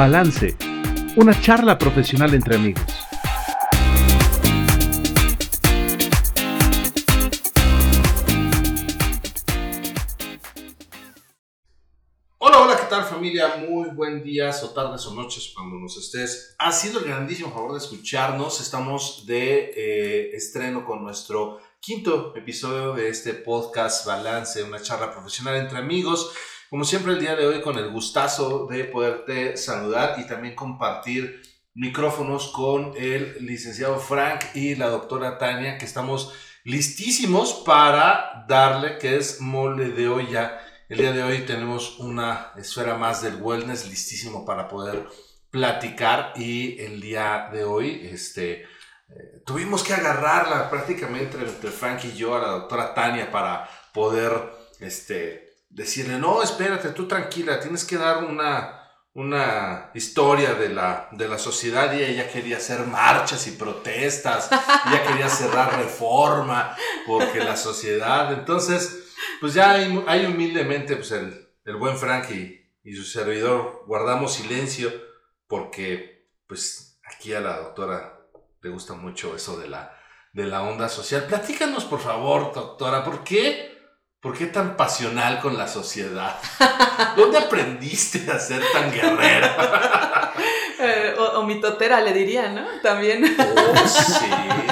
Balance, una charla profesional entre amigos. Hola, hola, ¿qué tal familia? Muy buen días o tardes o noches cuando nos estés. Ha sido el grandísimo favor de escucharnos. Estamos de eh, estreno con nuestro quinto episodio de este podcast Balance, una charla profesional entre amigos. Como siempre el día de hoy con el gustazo de poderte saludar y también compartir micrófonos con el licenciado Frank y la doctora Tania que estamos listísimos para darle que es mole de olla. El día de hoy tenemos una esfera más del wellness listísimo para poder platicar y el día de hoy este eh, tuvimos que agarrarla prácticamente entre Frank y yo a la doctora Tania para poder este, decirle, no, espérate, tú tranquila, tienes que dar una, una historia de la, de la sociedad y ella quería hacer marchas y protestas, ella quería cerrar reforma porque la sociedad, entonces, pues ya hay, humildemente, pues el, el buen Frank y, y su servidor guardamos silencio porque, pues, aquí a la doctora le gusta mucho eso de la, de la onda social. Platícanos, por favor, doctora, ¿por qué? ¿Por qué tan pasional con la sociedad? ¿Dónde aprendiste a ser tan guerrera? Eh, o, mi totera, le diría, ¿no? También. Oh, sí,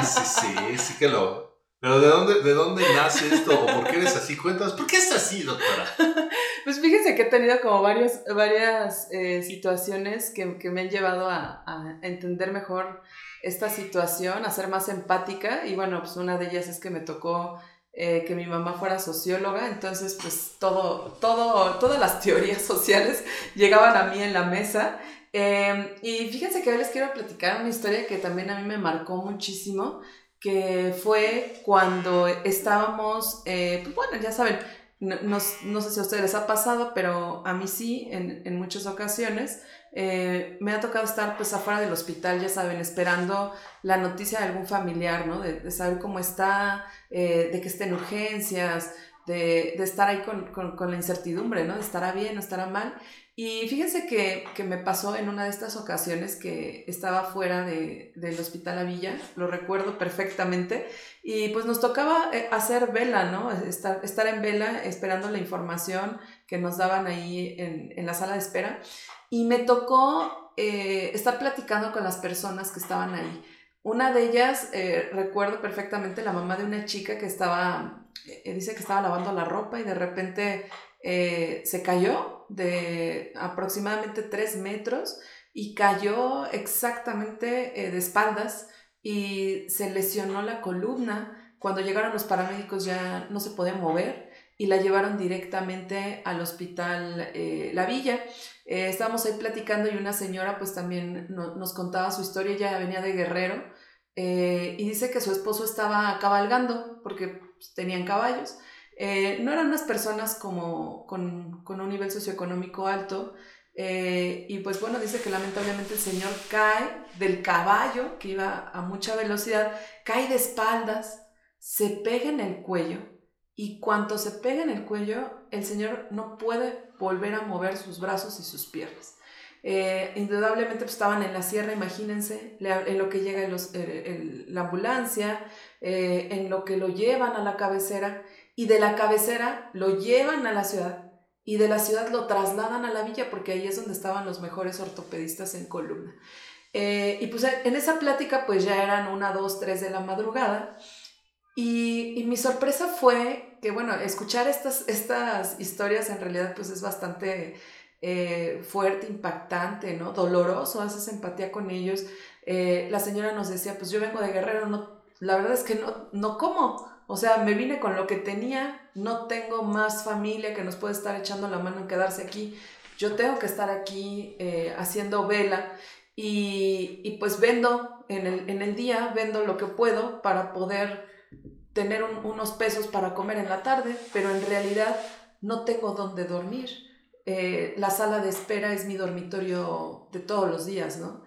sí, sí, sí que lo, pero ¿de dónde, ¿de dónde nace esto? ¿O por qué eres así? Cuéntanos, ¿por qué es así, doctora? Pues fíjense que he tenido como varios, varias eh, situaciones que, que, me han llevado a, a, entender mejor esta situación, a ser más empática. Y bueno, pues una de ellas es que me tocó eh, que mi mamá fuera socióloga, entonces pues todo, todo, todas las teorías sociales llegaban a mí en la mesa. Eh, y fíjense que hoy les quiero platicar una historia que también a mí me marcó muchísimo que fue cuando estábamos, eh, pues bueno, ya saben, no, no, sé si a ustedes les ha pasado, pero a mí sí, en, en muchas ocasiones, eh, me ha tocado estar pues afuera del hospital, ya saben, esperando la noticia de algún familiar, ¿no? De, saber cómo está, eh, de que esté en urgencias, de, de estar ahí con, con, con, la incertidumbre, ¿no? De estará bien o estará mal. Y fíjense que, que, me pasó en una de estas ocasiones que estaba fuera de, del hospital Villa, lo recuerdo perfectamente, y pues nos tocaba eh, hacer vela, ¿no? Estar, estar en vela esperando la información que nos daban ahí en, en la sala de espera. Y me tocó eh, estar platicando con las personas que estaban ahí. Una de ellas, eh, recuerdo perfectamente, la mamá de una chica que estaba, dice que estaba lavando la ropa y de repente se cayó de aproximadamente 3 metros y cayó exactamente eh, de espaldas y se lesionó la columna. Cuando llegaron los paramédicos ya no se podía mover y la llevaron directamente al hospital eh, La Villa. Eh, estábamos ahí platicando y una señora pues también nos contaba su historia, ella venía de Guerrero y dice que su esposo estaba cabalgando porque pues, tenían caballos eh, no eran unas personas como con, un nivel socioeconómico alto. Eh, y pues bueno, dice que lamentablemente el señor cae del caballo, que iba a mucha velocidad, cae de espaldas, se pega en el cuello y cuando se pega en el cuello, el señor no puede volver a mover sus brazos y sus piernas. Eh, indudablemente pues, estaban en la sierra, imagínense, en lo que llega la ambulancia, en lo que lo llevan a la cabecera y de la cabecera lo llevan a la ciudad y de la ciudad lo trasladan a la villa porque ahí es donde estaban los mejores ortopedistas en columna. Eh, y pues en esa plática pues ya eran una, dos, tres de la madrugada y, mi sorpresa fue que bueno, escuchar estas, estas historias en realidad pues es bastante eh, fuerte, impactante, ¿no? Doloroso, haces empatía con ellos. Eh, la señora nos decía pues yo vengo de Guerrero, no, la verdad es que no, no como o sea, me vine con lo que tenía, no tengo más familia que nos puede estar echando la mano en quedarse aquí. Yo tengo que estar aquí eh, haciendo vela y, pues vendo en el, día, vendo lo que puedo para poder tener unos pesos para comer en la tarde, pero en realidad no tengo dónde dormir. Eh, la sala de espera es mi dormitorio de todos los días, ¿no?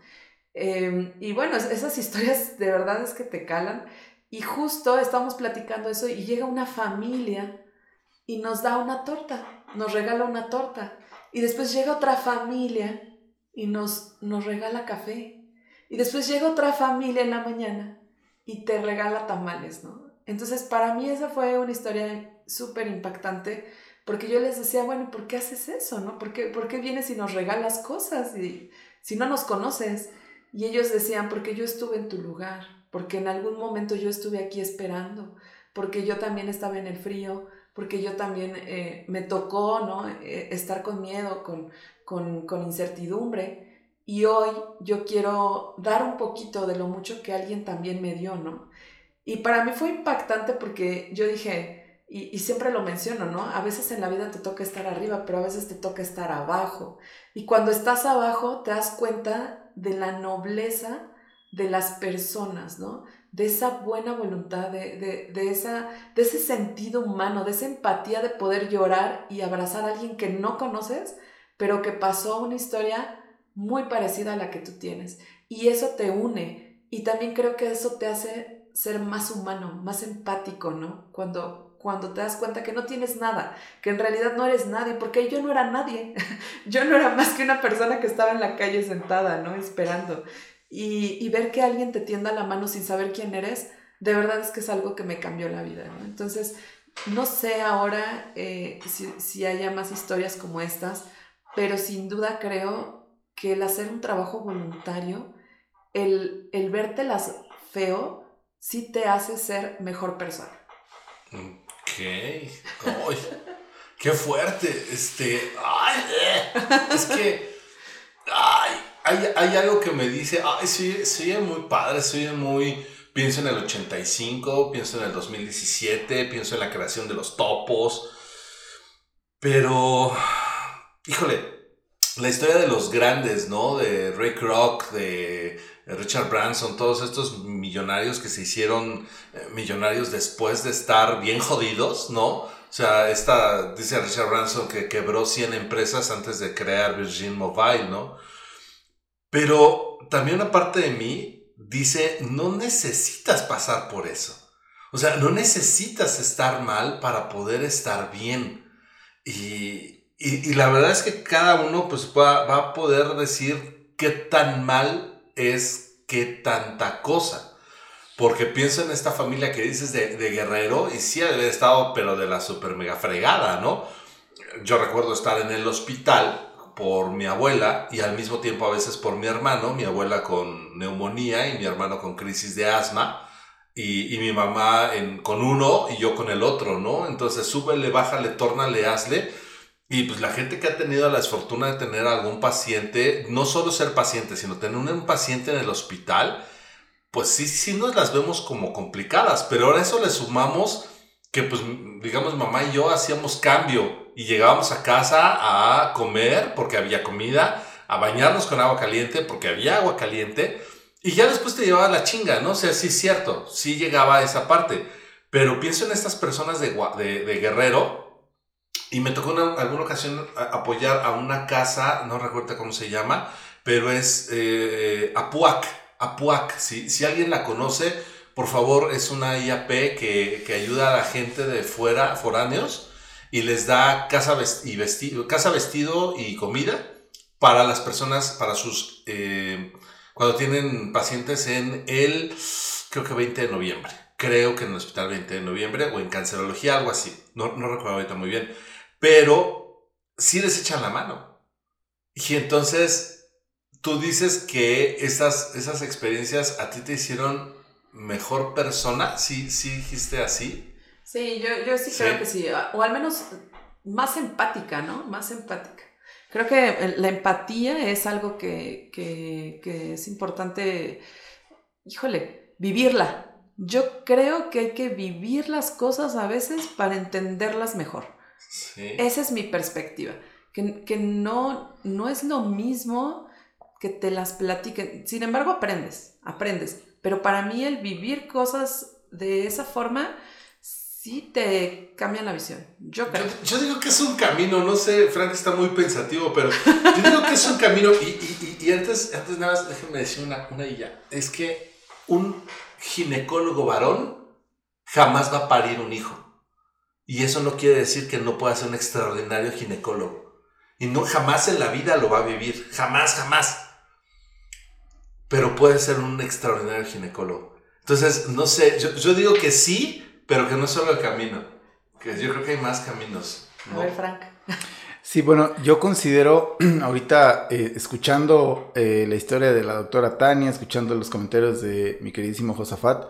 Em, y bueno, esas historias de verdad es que te calan. Y justo estamos platicando eso y llega una familia y nos da una torta, nos regala una torta. Y después llega otra familia y nos, nos regala café. Y después llega otra familia en la mañana y te regala tamales, ¿no? Entonces, para mí esa fue una historia súper impactante porque yo les decía, bueno, ¿por qué haces eso, no? ¿Por qué, ¿Por qué vienes y nos regalas cosas y, si no nos conoces? Y ellos decían, porque yo estuve en tu lugar, porque en algún momento yo estuve aquí esperando, porque yo también estaba en el frío, porque yo también eh, me tocó, ¿no? Eh, estar con miedo, con, con, incertidumbre. Y hoy yo quiero dar un poquito de lo mucho que alguien también me dio, ¿no? Y para mí fue impactante porque yo dije, y, siempre lo menciono, ¿no? A veces en la vida te toca estar arriba, pero a veces te toca estar abajo. Y cuando estás abajo te das cuenta de la nobleza de las personas, ¿no? De esa buena voluntad, de, de, esa, de ese sentido humano, de esa empatía de poder llorar y abrazar a alguien que no conoces, pero que pasó una historia muy parecida a la que tú tienes. Y eso te une. Y también creo que eso te hace ser más humano, más empático, ¿no? Cuando, cuando te das cuenta que no tienes nada, que en realidad no eres nadie, porque yo no era nadie. yo no era más que una persona que estaba en la calle sentada, ¿no? Esperando. Y, ver que alguien te tienda la mano sin saber quién eres, de verdad es que es algo que me cambió la vida. Entonces, no sé ahora eh, si, si haya más historias como estas, pero sin duda creo que el hacer un trabajo voluntario, el, el vértelas feo, sí te hace ser mejor persona. Ok. ¡Qué fuerte! Este. ¡Ay! Eh, es que. ¡Ay! Hay, hay, algo que me dice. ¡Ay! Sí, sí, muy padre, soy muy. Pienso en el 85, pienso en el 2017, pienso en la creación de los topos. Pero. Híjole, la historia de los grandes, ¿no? De Ray Kroc, de Richard Branson, todos estos millonarios que se hicieron eh, millonarios después de estar bien jodidos, ¿no? O sea, esta, dice Richard Branson que quebró 100 empresas antes de crear Virgin Mobile, ¿no? Pero también una parte de mí dice, no necesitas pasar por eso. O sea, no necesitas estar mal para poder estar bien. Y, y, la verdad es que cada uno pues va, a poder decir qué tan mal es qué tanta cosa. Porque pienso en esta familia que dices de, Guerrero y sí ha estado pero de la super mega fregada, ¿no? Yo recuerdo estar en el hospital por mi abuela y al mismo tiempo a veces por mi hermano, mi abuela con neumonía y mi hermano con crisis de asma. Y, mi mamá con uno y yo con el otro, ¿no? Entonces súbele, bájale, tórnale, hazle y pues la gente que ha tenido la desfortuna de tener algún paciente, no solo ser paciente, sino tener un paciente en el hospital, pues sí, sí nos las vemos como complicadas, pero ahora eso le sumamos que pues digamos mamá y yo hacíamos cambio y llegábamos a casa a comer porque había comida, a bañarnos con agua caliente porque había agua caliente y ya después te llevaba la chinga, ¿no? O sea, sí es cierto, sí llegaba a esa parte, pero pienso en estas personas de, de, Guerrero y me tocó en alguna ocasión apoyar a una casa, no recuerdo cómo se llama, pero es eh, Apuac. Apuac, si, si alguien la conoce, por favor, es una IAP que, que ayuda a la gente de fuera, foráneos, y les da casa, y vestido, casa vestido y comida para las personas, para sus... Eh, cuando tienen pacientes en el, creo que 20 de noviembre. Creo que en el hospital 20 de noviembre o en cancerología, algo así. No, no recuerdo ahorita muy bien pero sí les echan la mano. Y entonces tú dices que esas, esas experiencias a ti te hicieron mejor persona, ¿sí, sí dijiste así? Sí, yo, sí, creo que sí, o al menos más empática, ¿no? Más empática. Creo que la empatía es algo que, que es importante, híjole, vivirla. Yo creo que hay que vivir las cosas a veces para entenderlas mejor. Esa es mi perspectiva. Que, que, no, no es lo mismo que te las platiquen. Sin embargo, aprendes, aprendes. Pero para mí el vivir cosas de esa forma sí te cambia la visión. Yo creo. Yo, digo que es un camino, no sé, Frank está muy pensativo, pero yo digo que es un camino. Y, y, y antes, antes nada más, déjenme decir una, una y ya. Es que un ginecólogo varón jamás va a parir un hijo. Y eso no quiere decir que no pueda ser un extraordinario ginecólogo. y no jamás en la vida lo va a vivir, jamás, jamás. Pero puede ser un extraordinario ginecólogo. Entonces, no sé, yo, digo que sí, pero que no es solo el camino, que yo creo que hay más caminos. A ver, Frank. Sí, bueno, yo considero ahorita eh, escuchando eh, la historia de la doctora Tania, escuchando los comentarios de mi queridísimo Josafat,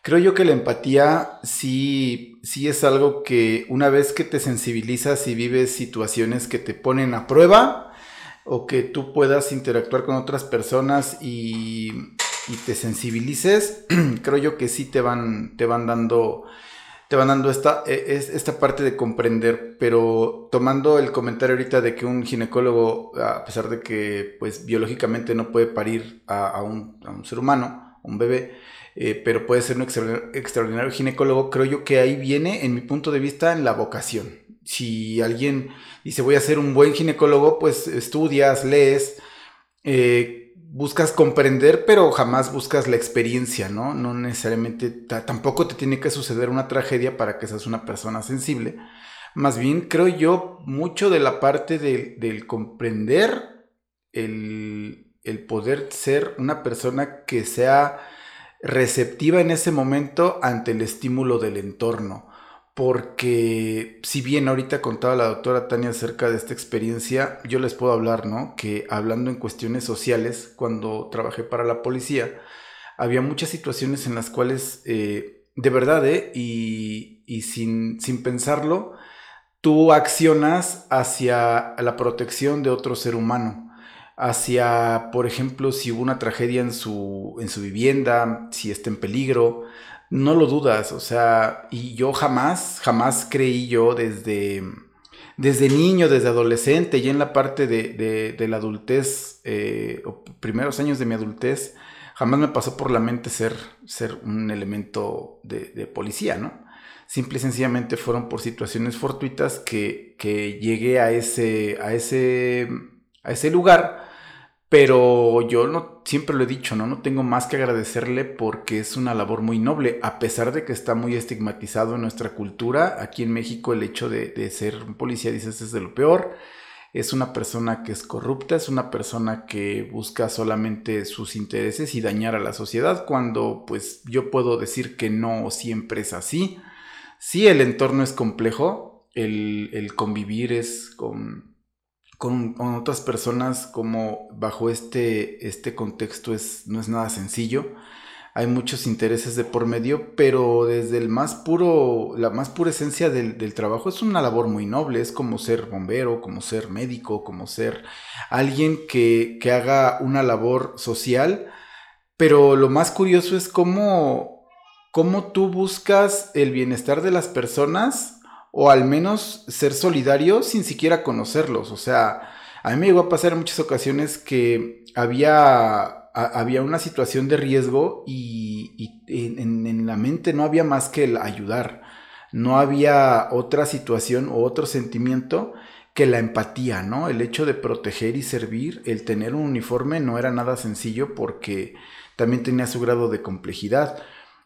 creo yo que la empatía sí, sí es algo que una vez que te sensibilizas y vives situaciones que te ponen a prueba o que tú puedas interactuar con otras personas y, y te sensibilices, creo yo que sí te van, te van dando te van dando esta, e, esta parte de comprender, pero tomando el comentario ahorita de que un ginecólogo, a pesar de que pues biológicamente no puede parir a, un, ser humano, un bebé, eh, pero puede ser un extraordinario ginecólogo, creo yo que ahí viene, en mi punto de vista, en la vocación. Si alguien dice voy a ser un buen ginecólogo, pues estudias, lees, eh, buscas comprender, pero jamás buscas la experiencia, ¿no? No necesariamente, tampoco te tiene que suceder una tragedia para que seas una persona sensible. Más bien, creo yo, mucho de la parte del comprender, el, poder ser una persona que sea receptiva en ese momento ante el estímulo del entorno porque si bien ahorita contaba la doctora Tania acerca de esta experiencia, yo les puedo hablar, ¿no? Que hablando en cuestiones sociales, cuando trabajé para la policía, había muchas situaciones en las cuales, eh, de verdad, ¿eh? Y, y sin, sin pensarlo, tú accionas hacia la protección de otro ser humano hacia, por ejemplo, si hubo una tragedia en su, en su vivienda, si está en peligro, no lo dudas, o sea, y yo jamás, jamás creí yo desde, desde niño, desde adolescente, y en la parte de, de, la adultez, eh, o primeros años de mi adultez, jamás me pasó por la mente ser, ser un elemento de, policía, ¿no? Simple y sencillamente fueron por situaciones fortuitas que, que llegué a ese, a ese, a ese lugar pero yo no, siempre lo he dicho, ¿no? No tengo más que agradecerle porque es una labor muy noble, a pesar de que está muy estigmatizado en nuestra cultura. Aquí en México el hecho de, ser un policía, dices, es de lo peor. Es una persona que es corrupta, es una persona que busca solamente sus intereses y dañar a la sociedad, cuando pues yo puedo decir que no siempre es así. Sí, el entorno es complejo, el, el convivir es con con, otras personas como bajo este, este contexto es, no es nada sencillo. Hay muchos intereses de por medio, pero desde el más puro, la más pura esencia del, del, trabajo es una labor muy noble, es como ser bombero, como ser médico, como ser alguien que, que haga una labor social, pero lo más curioso es cómo, cómo tú buscas el bienestar de las personas o al menos ser solidario sin siquiera conocerlos. O sea, a mí me llegó a pasar en muchas ocasiones que había, había una situación de riesgo y, en, la mente no había más que el ayudar. No había otra situación o otro sentimiento que la empatía, ¿no? El hecho de proteger y servir, el tener un uniforme no era nada sencillo porque también tenía su grado de complejidad.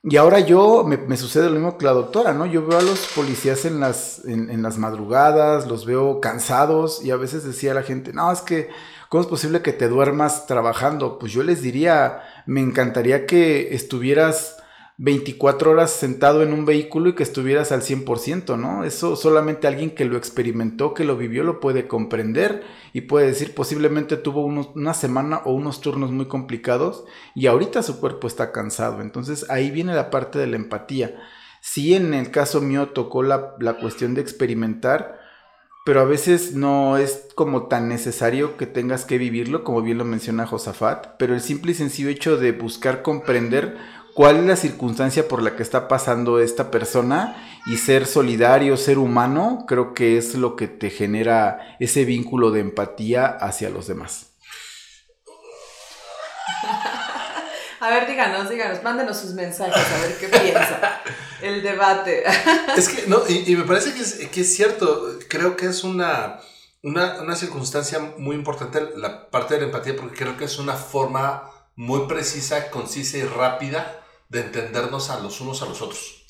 Y ahora yo, me, sucede lo mismo que la doctora, ¿no? Yo veo a los policías en las, en, las madrugadas, los veo cansados y a veces decía la gente, no, es que, ¿cómo es posible que te duermas trabajando? Pues yo les diría, me encantaría que estuvieras 24 horas sentado en un vehículo y que estuvieras al 100%, ¿no? Eso solamente alguien que lo experimentó, que lo vivió, lo puede comprender y puede decir posiblemente tuvo una semana o unos turnos muy complicados y ahorita su cuerpo está cansado. Entonces ahí viene la parte de la empatía. Sí, en el caso mío tocó la, la cuestión de experimentar, pero a veces no es como tan necesario que tengas que vivirlo, como bien lo menciona Josafat, pero el simple y sencillo hecho de buscar comprender cuál es la circunstancia por la que está pasando esta persona y ser solidario, ser humano, creo que es lo que te genera ese vínculo de empatía hacia los demás. A ver, díganos, díganos, mándenos sus mensajes, a ver qué piensa. El debate. Es que, no, y, me parece que es, que es, cierto, creo que es una, una, una circunstancia muy importante la parte de la empatía, porque creo que es una forma muy precisa, concisa y rápida de entendernos a los unos a los otros.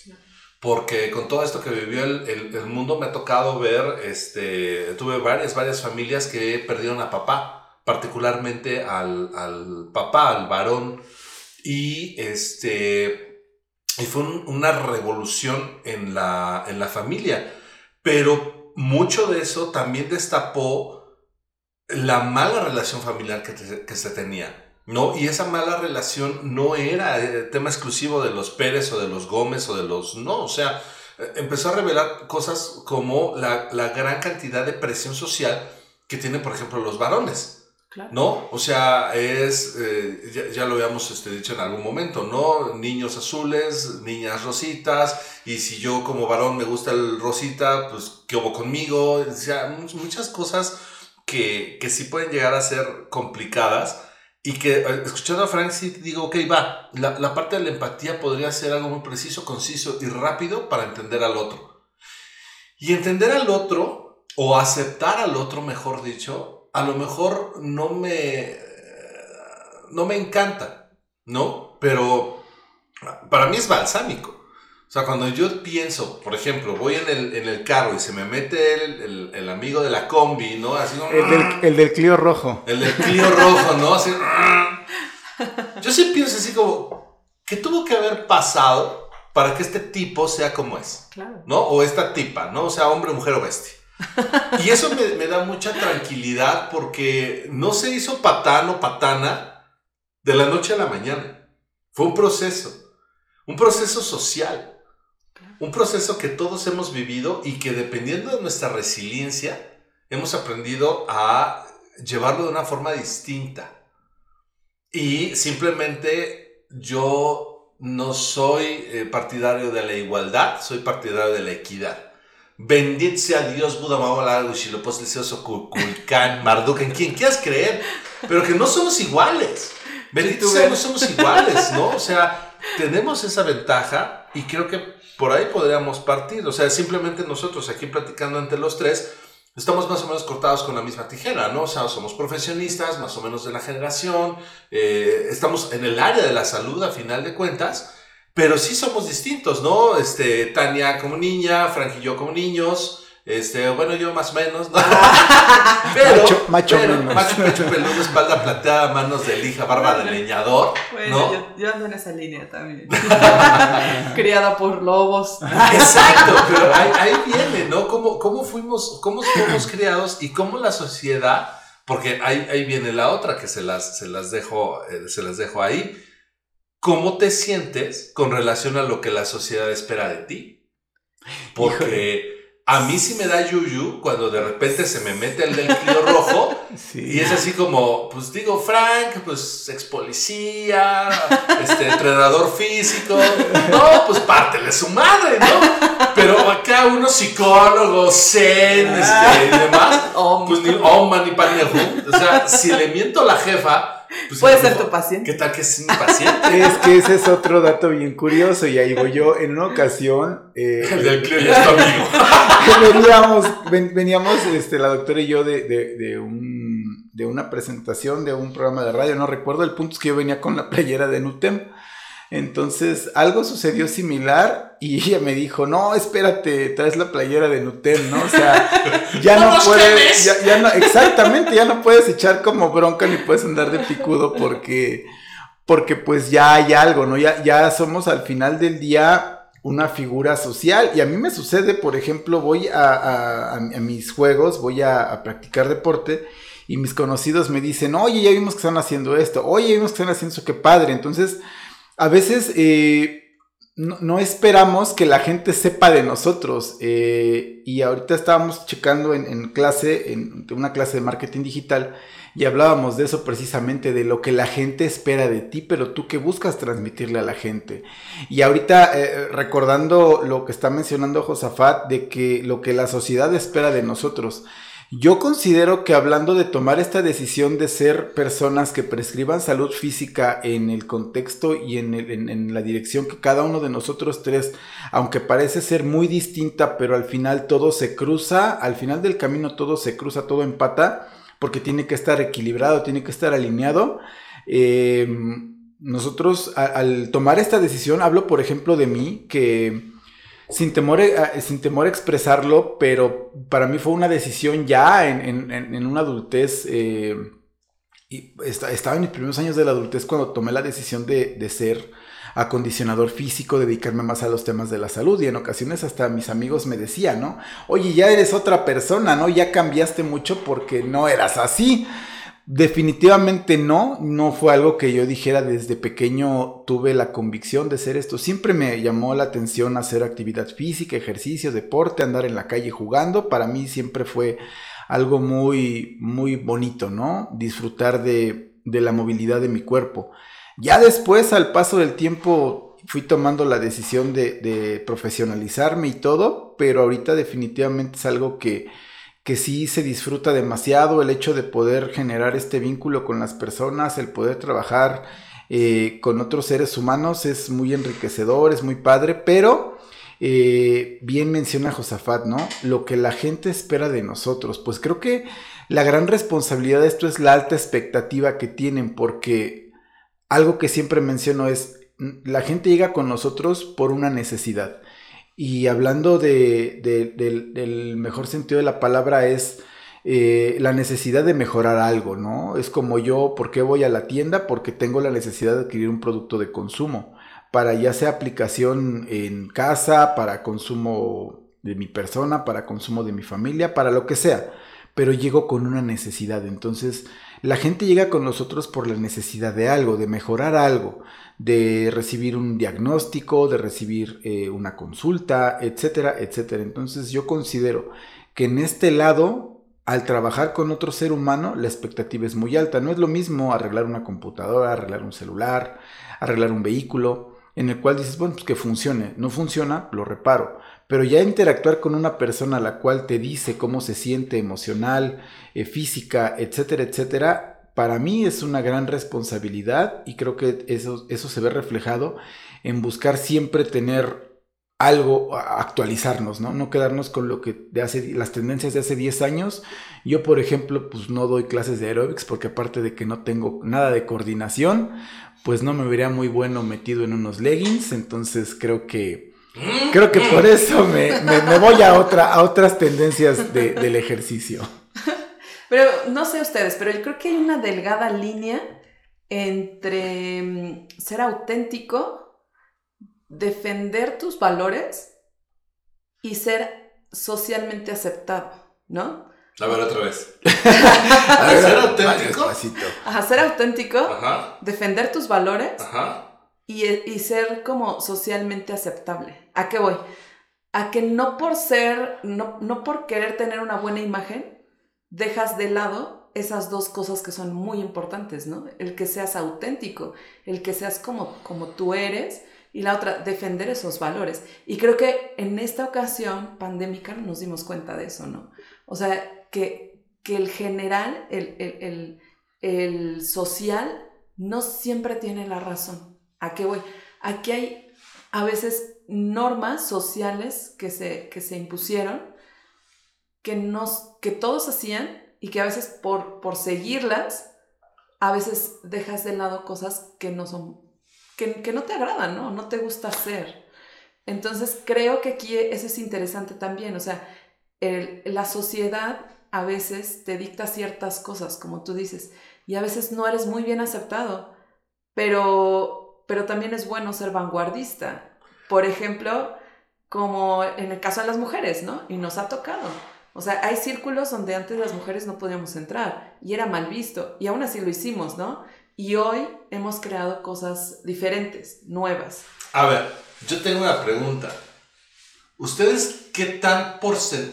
porque con todo esto que vivió el, el, mundo me ha tocado ver, este, tuve varias, varias familias que perdieron a papá, particularmente al, al papá, al varón, y este, y fue una revolución en la, en la familia, pero mucho de eso también destapó la mala relación familiar que, que se tenía. ¿No? Y esa mala relación no era eh, tema exclusivo de los Pérez o de los Gómez o de los... No, o sea, eh, empezó a revelar cosas como la, gran cantidad de presión social que tienen, por ejemplo, los varones. ¿No? O sea, es, eh, ya, lo habíamos este, dicho en algún momento, ¿no? Niños azules, niñas rositas, y si yo como varón me gusta el rosita, pues, ¿qué hubo conmigo? O sea, muchas cosas que, que sí pueden llegar a ser complicadas y que eh, escuchando a Frank digo, ok, va, la, la, parte de la empatía podría ser algo muy preciso, conciso y rápido para entender al otro. Y entender al otro, o aceptar al otro, mejor dicho, a lo mejor no me, no me encanta, ¿no? Pero para mí es balsámico. O sea, cuando yo pienso, por ejemplo, voy en el, en el carro y se me mete el, el, el amigo de la combi, ¿no? Así como, el, del, el del Clio rojo. El del Clio rojo, ¿no? Así, yo sí pienso así como, ¿qué tuvo que haber pasado para que este tipo sea como es? Claro. ¿No? O esta tipa, ¿no? O sea, hombre, mujer o bestia. Y eso me, me da mucha tranquilidad porque no se hizo patán o patana de la noche a la mañana. Fue un proceso. Un proceso social un proceso que todos hemos vivido y que dependiendo de nuestra resiliencia, hemos aprendido a llevarlo de una forma distinta. Y simplemente yo no soy eh, partidario de la igualdad, soy partidario de la equidad. Bendito sea Dios, Buda, Mahoma, Huitzilopochtli, Zeus, Kukulcán, Marduk, en quien quieras creer, pero que no somos iguales. Bendito sea, no somos iguales, ¿no? O sea, tenemos esa ventaja y creo que por ahí podríamos partir. O sea, simplemente nosotros aquí platicando entre los tres, estamos más o menos cortados con la misma tijera, ¿no? O sea, somos profesionistas, más o menos de la generación, eh, estamos en el área de la salud a final de cuentas, pero sí somos distintos, ¿no? Este, Tania como niña, Frank y yo como niños. Este, bueno, yo más o menos, ¿no? pero, macho, macho, pero, macho pecho peludo, espalda plateada, manos de lija, barba de leñador. Bueno, yo, yo, ando en esa línea también. Criada por lobos. Exacto, pero ahí, ahí viene, ¿no? ¿Cómo, cómo fuimos, cómo fuimos criados y cómo la sociedad, porque ahí, ahí viene la otra que se las, se las dejo, eh, se las dejo ahí. ¿Cómo te sientes con relación a lo que la sociedad espera de ti? Porque a mí sí me da yuyu cuando de repente se me mete el del rojo y es así como, pues digo, Frank, pues ex policía, este, entrenador físico. No, pues pártele su madre, ¿no? Pero acá unos psicólogos, zen, este, y demás, pues ni Oman ni Pan O sea, si le miento a la jefa, pues Puede ser tu paciente. ¿Qué tal que es mi paciente? Es que ese es otro dato bien curioso. Y ahí voy yo. En una ocasión. Eh, El del ya amigo. veníamos, veníamos este, la doctora y yo de, de, de, un, de una presentación de un programa de radio. No recuerdo. El punto es que yo venía con la playera de Nutem. Entonces, algo sucedió similar y ella me dijo, no, espérate, traes la playera de Nutem, ¿no? O sea, ya no, puedes, ya, no, exactamente, ya no puedes echar como bronca ni puedes andar de picudo porque, porque pues ya hay algo, ¿no? Ya, ya somos al final del día una figura social y a mí me sucede, por ejemplo, voy a, a, mis juegos, voy a, practicar deporte y mis conocidos me dicen, oye, ya vimos que están haciendo esto, oye, ya vimos que están haciendo eso, qué padre, entonces a veces eh, no, esperamos que la gente sepa de nosotros. Eh, y ahorita estábamos checando en, clase, en una clase de marketing digital, y hablábamos de eso precisamente, de lo que la gente espera de ti, pero tú qué buscas transmitirle a la gente. Y ahorita eh, recordando lo que está mencionando Josafat, de que lo que la sociedad espera de nosotros. Yo considero que hablando de tomar esta decisión de ser personas que prescriban salud física en el contexto y en, la dirección que cada uno de nosotros tres, aunque parece ser muy distinta, pero al final todo se cruza, al final del camino todo se cruza, todo empata, porque tiene que estar equilibrado, tiene que estar alineado. Em, nosotros al tomar esta decisión, hablo por ejemplo de mí, que sin temor, a, sin temor a expresarlo, pero para mí fue una decisión ya en, en, una adultez. Eh, estaba en mis primeros años de la adultez cuando tomé la decisión de, de, ser acondicionador físico, dedicarme más a los temas de la salud y en ocasiones hasta mis amigos me decían, ¿no? Oye, ya eres otra persona, ¿no? Ya cambiaste mucho porque no eras así. Definitivamente no, no fue algo que yo dijera desde pequeño tuve la convicción de ser esto. Siempre me llamó la atención hacer actividad física, ejercicio, deporte, andar en la calle jugando. Para mí siempre fue algo muy, muy bonito, ¿no? Disfrutar de, de la movilidad de mi cuerpo. Ya después, al paso del tiempo, fui tomando la decisión de, de profesionalizarme y todo, pero ahorita definitivamente es algo que que sí se disfruta demasiado el hecho de poder generar este vínculo con las personas, el poder trabajar eh, con otros seres humanos es muy enriquecedor, es muy padre, pero eh, bien menciona Josafat, ¿no? Lo que la gente espera de nosotros, pues creo que la gran responsabilidad de esto es la alta expectativa que tienen, porque algo que siempre menciono es, la gente llega con nosotros por una necesidad. Y hablando de, del mejor sentido de la palabra es eh, la necesidad de mejorar algo, ¿no? Es como yo, ¿por qué voy a la tienda? Porque tengo la necesidad de adquirir un producto de consumo, para ya sea aplicación en casa, para consumo de mi persona, para consumo de mi familia, para lo que sea, pero llego con una necesidad. Entonces, la gente llega con nosotros por la necesidad de algo, de mejorar algo de recibir un diagnóstico, de recibir eh, una consulta, etcétera, etcétera. Entonces yo considero que en este lado, al trabajar con otro ser humano, la expectativa es muy alta. No es lo mismo arreglar una computadora, arreglar un celular, arreglar un vehículo, en el cual dices, bueno, pues que funcione. No funciona, lo reparo. Pero ya interactuar con una persona a la cual te dice cómo se siente emocional, eh, física, etcétera, etcétera, para mí es una gran responsabilidad y creo que eso, eso se ve reflejado en buscar siempre tener algo, actualizarnos, ¿no? No quedarnos con lo que de hace, las tendencias de hace 10 años. Yo, por ejemplo, pues no doy clases de aerobics porque aparte de que no tengo nada de coordinación, pues no me vería muy bueno metido en unos leggings, entonces creo que... Creo que por eso me, voy a, otra, a otras tendencias del ejercicio. Pero no sé ustedes, pero yo creo que hay una delgada línea entre mm, ser auténtico, defender tus valores y ser socialmente aceptado, ¿no? A ver otra vez. ser auténtico. Ajá, ser auténtico, defender tus valores Y, y, ser como socialmente aceptable. ¿A qué voy? A que no por ser, no, no por querer tener una buena imagen, dejas de lado esas dos cosas que son muy importantes, ¿no? El que seas auténtico, el que seas como, como tú eres y la otra, defender esos valores. Y creo que en esta ocasión pandémica nos dimos cuenta de eso, ¿no? O sea, que, que el general, el, el, el, social, no siempre tiene la razón. ¿A qué voy? Aquí hay a veces normas sociales que se, que se impusieron que, nos, que todos hacían y que a veces por, por seguirlas, a veces dejas de lado cosas que no son, que, que no te agradan, ¿no? No te gusta hacer. Entonces creo que aquí eso es interesante también, o sea, la sociedad a veces te dicta ciertas cosas, como tú dices, y a veces no eres muy bien aceptado, pero, pero también es bueno ser vanguardista. Por ejemplo, como en el caso de las mujeres, ¿no? Y nos ha tocado. O sea, hay círculos donde antes las mujeres no podíamos entrar y era mal visto y aún así lo hicimos, ¿no? Y hoy hemos creado cosas diferentes, nuevas. A ver, yo tengo una pregunta. ¿Ustedes qué, tan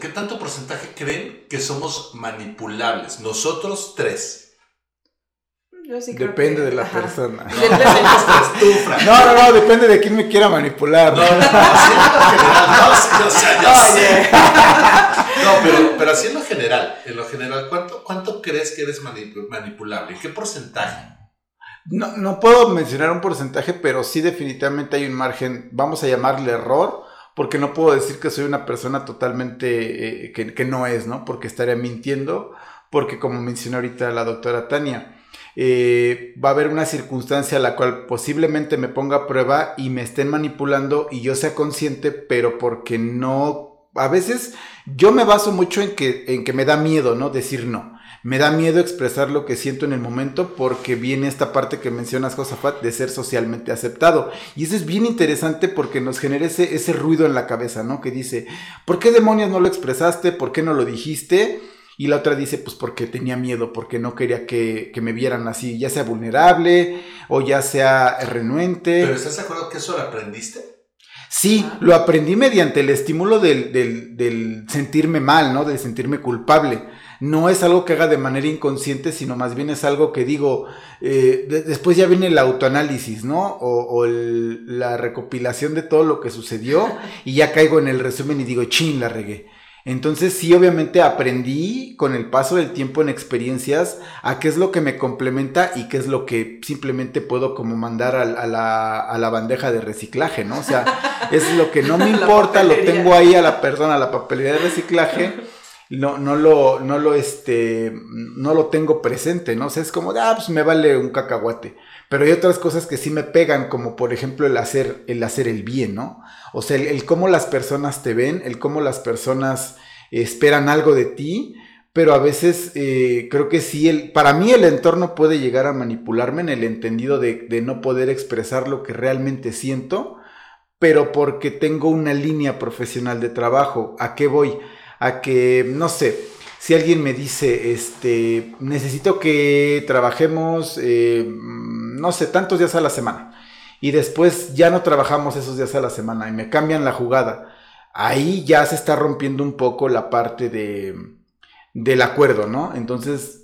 qué tanto porcentaje creen que somos manipulables? Nosotros tres. depende de la persona. No, no, no, depende de quién me quiera manipular. No, no, no, no, pero, pero así en lo general, en lo general, ¿cuánto, cuánto crees que eres manipulable? ¿Qué porcentaje? No, no puedo mencionar un porcentaje, pero sí definitivamente hay un margen, vamos a llamarle error, porque no puedo decir que soy una persona totalmente eh, que, que, no es, ¿no? Porque estaría mintiendo, porque como mencionó ahorita la doctora Tania, eh, va a haber una circunstancia a la cual posiblemente me ponga a prueba y me estén manipulando y yo sea consciente, pero porque no, a veces yo me baso mucho en que, en que me da miedo, ¿no? Decir no. Me da miedo expresar lo que siento en el momento porque viene esta parte que mencionas, Josafat, de ser socialmente aceptado. Y eso es bien interesante porque nos genera ese, ese ruido en la cabeza, ¿no? Que dice, ¿por qué demonios no lo expresaste? ¿Por qué no lo dijiste? Y la otra dice, pues porque tenía miedo, porque no quería que, me vieran así, ya sea vulnerable o ya sea renuente. ¿Pero estás de acuerdo que eso lo aprendiste? Sí, lo aprendí mediante el estímulo del, del, del sentirme mal, ¿no? Del sentirme culpable no es algo que haga de manera inconsciente, sino más bien es algo que digo, eh, después ya viene el autoanálisis, ¿no? O, la recopilación de todo lo que sucedió y ya caigo en el resumen y digo, chin, la regué. Entonces sí, obviamente aprendí con el paso del tiempo en experiencias a qué es lo que me complementa y qué es lo que simplemente puedo como mandar a, la, a la, bandeja de reciclaje, ¿no? O sea, es lo que no me importa, lo tengo ahí a la persona, a la papelería de reciclaje no, no lo, no lo, este, no lo tengo presente, ¿no? O sea, es como, ah, pues me vale un cacahuate. Pero hay otras cosas que sí me pegan, como por ejemplo el hacer, el hacer el bien, ¿no? O sea, el, cómo las personas te ven, el cómo las personas esperan algo de ti, pero a veces eh, creo que sí, el, para mí el entorno puede llegar a manipularme en el entendido de, no poder expresar lo que realmente siento, pero porque tengo una línea profesional de trabajo. ¿A qué voy? a que, no sé, si alguien me dice, este, necesito que trabajemos, eh, no sé, tantos días a la semana, y después ya no trabajamos esos días a la semana y me cambian la jugada, ahí ya se está rompiendo un poco la parte de, del acuerdo, ¿no? Entonces,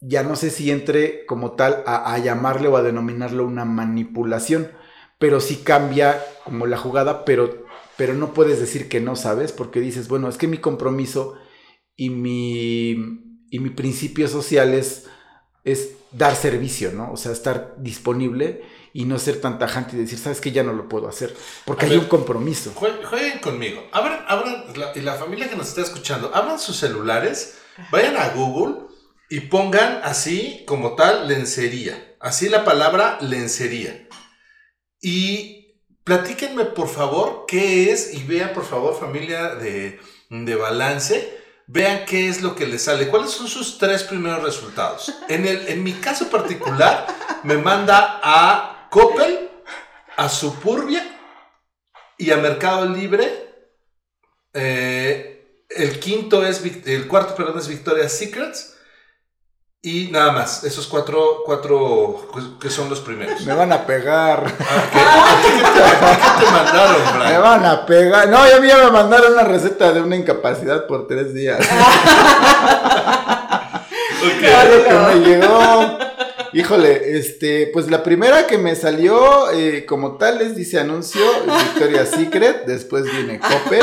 ya no sé si entre como tal a, llamarle o a denominarlo una manipulación, pero sí cambia como la jugada, pero pero no puedes decir que no sabes, porque dices, bueno, es que mi compromiso y mi, y mi principio social es, dar servicio, ¿no? O sea, estar disponible y no ser tan tajante y decir, sabes que ya no lo puedo hacer, porque hay un compromiso. Jueguen conmigo, abran, abran, y la familia que nos está escuchando, abran sus celulares, vayan a Google y pongan así como tal lencería, así la palabra lencería. Y Platíquenme, por favor, qué es, y vean, por favor, familia de, balance, vean qué es lo que les sale. ¿Cuáles son sus tres primeros resultados? En, el, en mi caso particular, me manda a Coppel, a Suburbia y a Mercado Libre. Eh, el quinto es, el cuarto, perdón, es Victoria's Secrets. Y nada más, esos cuatro, cuatro que son los primeros. Me van a pegar. Ah, ¿Qué, te, mandaron, Brian? Me van a pegar. No, ya, ya me mandaron una receta de una incapacidad por tres días. okay. que me llegó. Híjole, este, pues la primera que me salió eh, como tal es, dice anuncio, Victoria's Secret, después viene Coppel,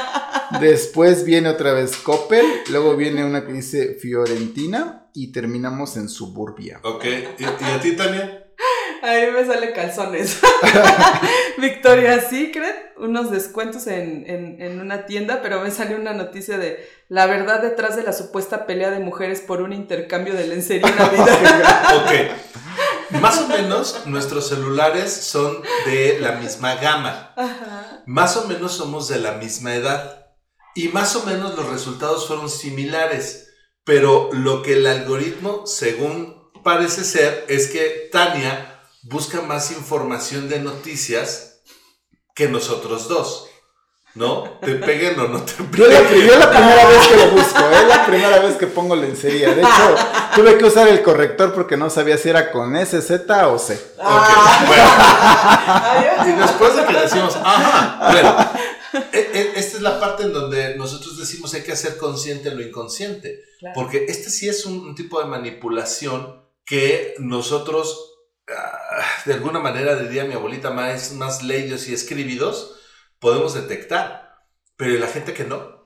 después viene otra vez Coppel, luego viene una que dice Fiorentina y terminamos en Suburbia. Ok, ¿y, a ti también? A mí me sale calzones. Victoria's Secret, unos descuentos en, en, una tienda, pero me salió una noticia de la verdad detrás de la supuesta pelea de mujeres por un intercambio de lencería en Navidad. ok. Más o menos nuestros celulares son de la misma gama. Más o menos somos de la misma edad. Y más o menos los resultados fueron similares. Pero lo que el algoritmo, según parece ser, es que Tania busca más información de noticias que nosotros dos. ¿No? ¿Te peguen o no te peguen? Yo la, primera vez que lo busco, es ¿eh? la primera vez que pongo lencería. De hecho, tuve que usar el corrector porque no sabía si era con S, Z o C. Ah. y después de que decimos, ajá, bueno, e, e, esta es la parte en donde nosotros decimos hay que hacer consciente lo inconsciente. Porque este sí es un tipo de manipulación que nosotros de alguna manera diría mi abuelita más, más leídos y escribidos, podemos detectar, pero la gente que no.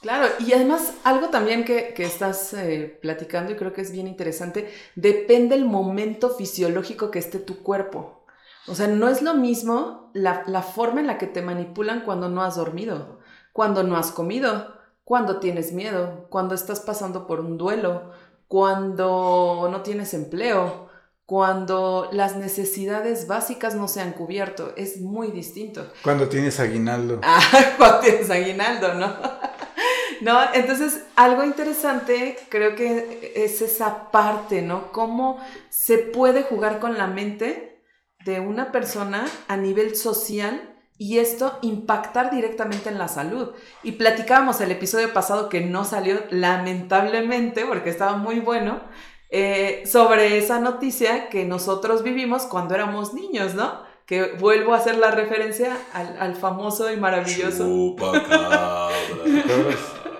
Claro, y además algo también que, estás eh, platicando y creo que es bien interesante, depende el momento fisiológico que esté tu cuerpo. O sea, no es lo mismo la, la forma en la que te manipulan cuando no has dormido, cuando no has comido, cuando tienes miedo, cuando estás pasando por un duelo, cuando no tienes empleo, cuando las necesidades básicas no se han cubierto. Es muy distinto. Cuando tienes aguinaldo. Ah, cuando tienes aguinaldo, ¿no? no, entonces algo interesante creo que es esa parte, ¿no? Cómo se puede jugar con la mente de una persona a nivel social y esto impactar directamente en la salud. Y platicábamos el episodio pasado que no salió lamentablemente porque estaba muy bueno, eh, sobre esa noticia que nosotros vivimos cuando éramos niños, ¿no? Que vuelvo a hacer la referencia al, al famoso y maravilloso. Chupacabra.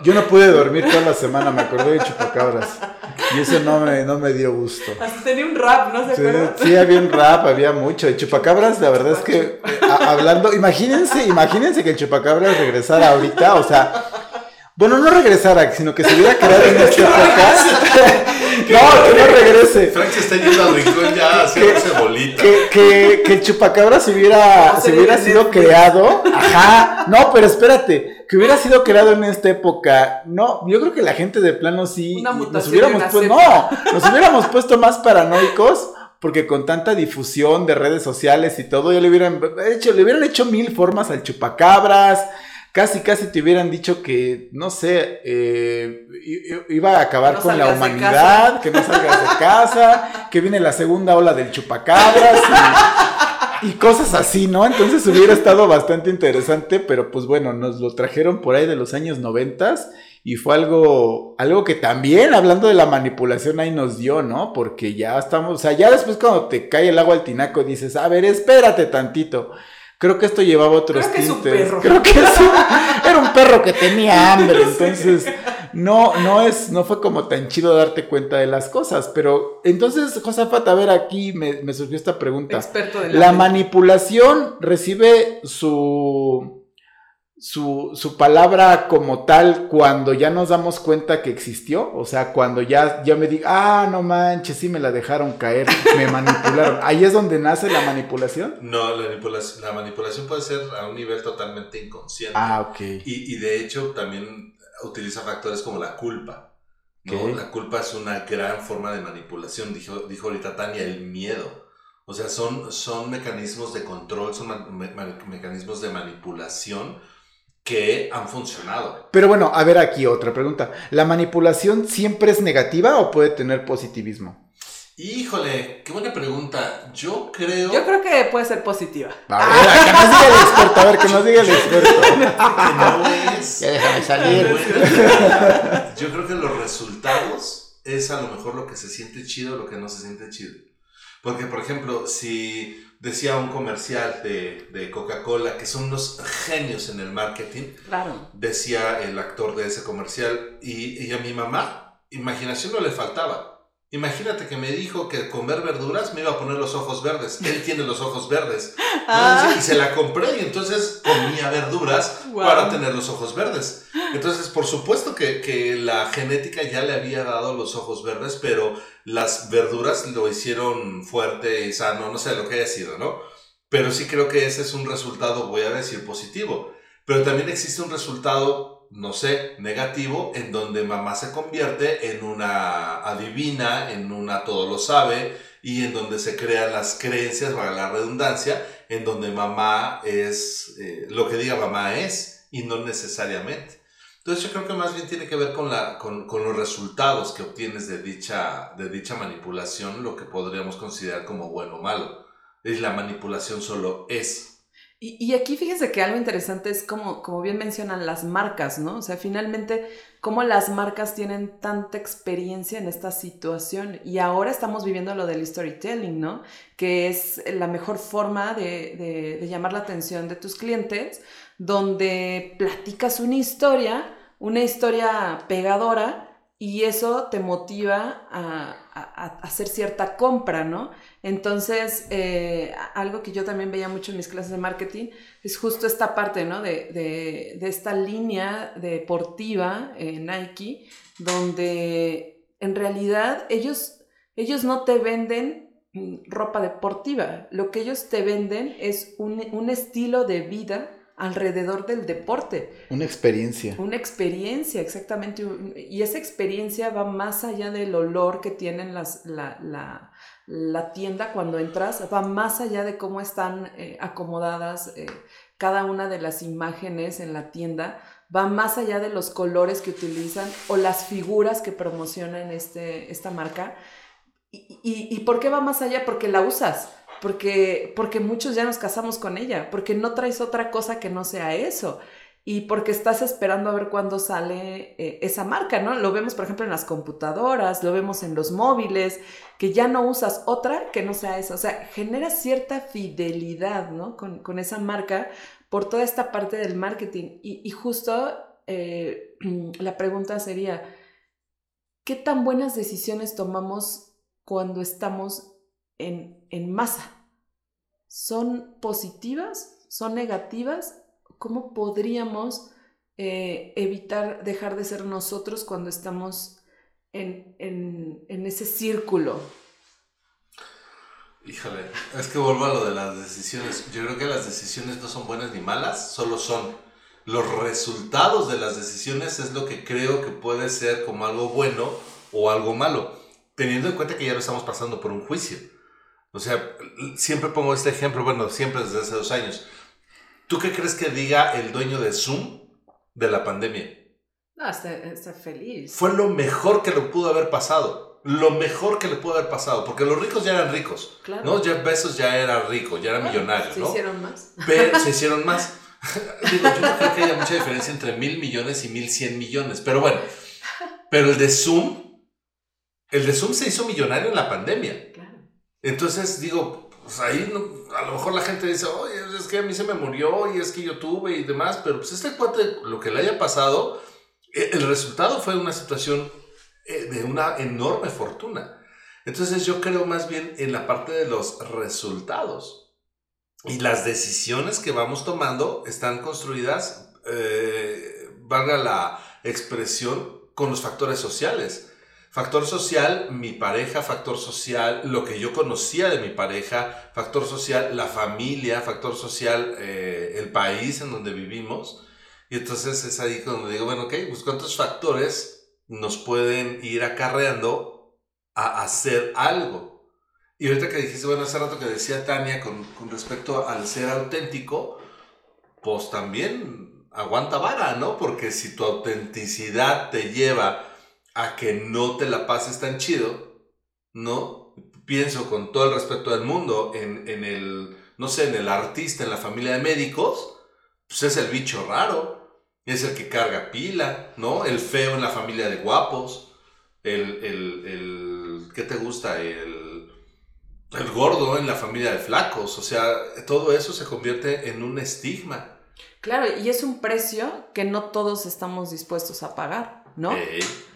Yo no pude dormir toda la semana, me acordé de chupacabras. Y eso no me, no me dio gusto. Hasta tenía un rap, ¿no se Sí, acuerdan? sí, había un rap, había mucho. De chupacabras, la verdad es que eh, a- hablando, imagínense, imagínense que el chupacabras regresara ahorita, o sea, bueno, no regresara, sino que se hubiera quedado en esta época. No, que no regrese. Frank se está yendo al rincón ya haciéndose bolita. Que, que, que el chupacabras hubiera, No se se hubiera sido creado. Ajá. No, pero espérate. Que hubiera sido creado en esta época. No, yo creo que la gente de plano sí. Una nos mutación hubiéramos puesto. No, nos hubiéramos puesto más paranoicos. Porque con tanta difusión de redes sociales y todo, ya le hubieran hecho, le hubieran hecho mil formas al chupacabras. Casi, casi te hubieran dicho que, no sé, eh, iba a acabar No con la humanidad, que no salgas de casa, que viene la segunda ola del chupacabras y, y cosas así, ¿no? Entonces hubiera estado bastante interesante, pero pues bueno, nos lo trajeron por ahí de los años noventas y fue algo, algo que también, hablando de la manipulación, ahí nos dio, ¿no? Porque ya estamos, o sea, ya después cuando te cae el agua al tinaco dices, a ver, espérate tantito. Creo que esto llevaba otros Creo que es un tintes. perro. Creo que es un- era un perro que tenía hambre, entonces no, no es, no fue como tan chido darte cuenta de las cosas. Pero entonces, Josafat, a ver, aquí me, me surgió esta pregunta. Experto de La manipulación recibe su, su, su palabra como tal cuando ya nos damos cuenta que existió. O sea, cuando ya, ya me digo, ah, no manches, sí me la dejaron caer, me manipularon. Ahí es donde nace la manipulación. No, la manipulación, la manipulación puede ser a un nivel totalmente inconsciente. Ah, ok. Y, y de hecho también utiliza factores como la culpa. ¿no? La culpa es una gran forma de manipulación, dijo, dijo ahorita Tania, el miedo. O sea, son, son mecanismos de control, son me- mecanismos de manipulación que han funcionado. Pero bueno, a ver aquí otra pregunta. ¿La manipulación siempre es negativa o puede tener positivismo? Híjole, qué buena pregunta. Yo creo... Yo creo que puede ser positiva. A ver, que nos diga el experto, a ver, que nos diga el experto. que no es... Ya déjame salir. Yo creo que los resultados es a lo mejor lo que se siente chido o lo que no se siente chido. Porque, por ejemplo, si decía un comercial de, de Coca-Cola que son unos genios en el marketing, Claro. decía el actor de ese comercial, y, y a mi mamá, imaginación no le faltaba. Imagínate que me dijo que comer verduras me iba a poner los ojos verdes. Él tiene los ojos verdes. Ah. Y se la compré y entonces comía verduras Wow. para tener los ojos verdes. Entonces, por supuesto que, que la genética ya le había dado los ojos verdes, pero las verduras lo hicieron fuerte y sano, no sé lo que haya sido, ¿no? Pero sí creo que ese es un resultado, voy a decir, positivo. Pero también existe un resultado, no sé, negativo, en donde mamá se convierte en una adivina, en una todo lo sabe, y en donde se crean las creencias, para la redundancia, en donde mamá es eh, lo que diga mamá es y no necesariamente. Entonces yo creo que más bien tiene que ver con, la, con, con los resultados que obtienes de dicha, de dicha manipulación, lo que podríamos considerar como bueno o malo. Es la manipulación solo es. Y, aquí fíjense que algo interesante es como, como bien mencionan las marcas, ¿no? O sea, finalmente, cómo las marcas tienen tanta experiencia en esta situación. Y ahora estamos viviendo lo del storytelling, ¿no? Que es la mejor forma de, de- de llamar la atención de tus clientes, donde platicas una historia, una historia pegadora, y eso te motiva a, a- hacer cierta compra, ¿no? Entonces, eh, algo que yo también veía mucho en mis clases de marketing es justo esta parte, ¿no? De, de- de esta línea deportiva en Nike, donde en realidad ellos, ellos no te venden mm, ropa deportiva, lo que ellos te venden es un, un estilo de vida alrededor del deporte. Una experiencia. Una experiencia, exactamente. Y esa experiencia va más allá del olor que tienen las, la, la, la tienda cuando entras, va más allá de cómo están eh, acomodadas eh, cada una de las imágenes en la tienda, va más allá de los colores que utilizan o las figuras que promocionan este, esta marca. Y, y, ¿Y por qué va más allá? Porque la usas porque, porque muchos ya nos casamos con ella, porque no traes otra cosa que no sea eso y porque estás esperando a ver cuándo sale eh, esa marca, ¿no? Lo vemos, por ejemplo, en las computadoras, lo vemos en los móviles, que ya no usas otra que no sea esa. O sea, genera cierta fidelidad, ¿no? Con, con esa marca por toda esta parte del marketing. Y, justo eh, la pregunta sería, ¿qué tan buenas decisiones tomamos cuando estamos en, en masa? ¿Son positivas? ¿Son negativas? ¿Cómo podríamos eh, evitar dejar de ser nosotros cuando estamos en, en, en, ese círculo? Híjole, es que vuelvo a lo de las decisiones. Yo creo que las decisiones no son buenas ni malas, solo son los resultados de las decisiones es lo que creo que puede ser como algo bueno o algo malo, teniendo en cuenta que ya lo estamos pasando por un juicio. O sea, siempre pongo este ejemplo, bueno, siempre desde hace dos años. ¿Tú qué crees que diga el dueño de Zoom de la pandemia? No, está, está feliz. Fue lo mejor que le pudo haber pasado. Lo mejor que le pudo haber pasado. Porque los ricos ya eran ricos. Claro. ¿no? Jeff Bezos ya era rico, ya era millonario, Se ¿no? hicieron más. Pero se hicieron más. Digo, yo no creo que haya mucha diferencia entre mil millones y mil cien millones. Pero bueno, pero el de Zoom, el de Zoom se hizo millonario en la pandemia. Entonces digo, pues ahí no- a lo mejor la gente dice, oye, es que a mí se me murió y es que yo tuve y demás, pero pues este cuate, lo que le haya pasado, eh, el resultado fue una situación eh, de una enorme fortuna. Entonces yo creo más bien en la parte de los resultados. Y las decisiones que vamos tomando están construidas, eh, valga la expresión, con los factores sociales. Factor social, mi pareja, factor social, lo que yo conocía de mi pareja, factor social, la familia, factor social, eh, el país en donde vivimos. Y entonces es ahí cuando digo, bueno, ok, pues cuántos factores nos pueden ir acarreando a hacer algo. Y ahorita que dijiste, bueno, hace rato que decía Tania con, con respecto al ser auténtico, pues también aguanta vara, ¿no? Porque si tu autenticidad te lleva a que no te la pases tan chido, ¿no? Pienso con todo el respeto del mundo en, en el, no sé, en el artista, en la familia de médicos, pues es el bicho raro, es el que carga pila, ¿no? El feo en la familia de guapos, el, el, el ¿qué te gusta? El, el gordo en la familia de flacos, o sea, todo eso se convierte en un estigma. Claro, y es un precio que no todos estamos dispuestos a pagar, ¿no?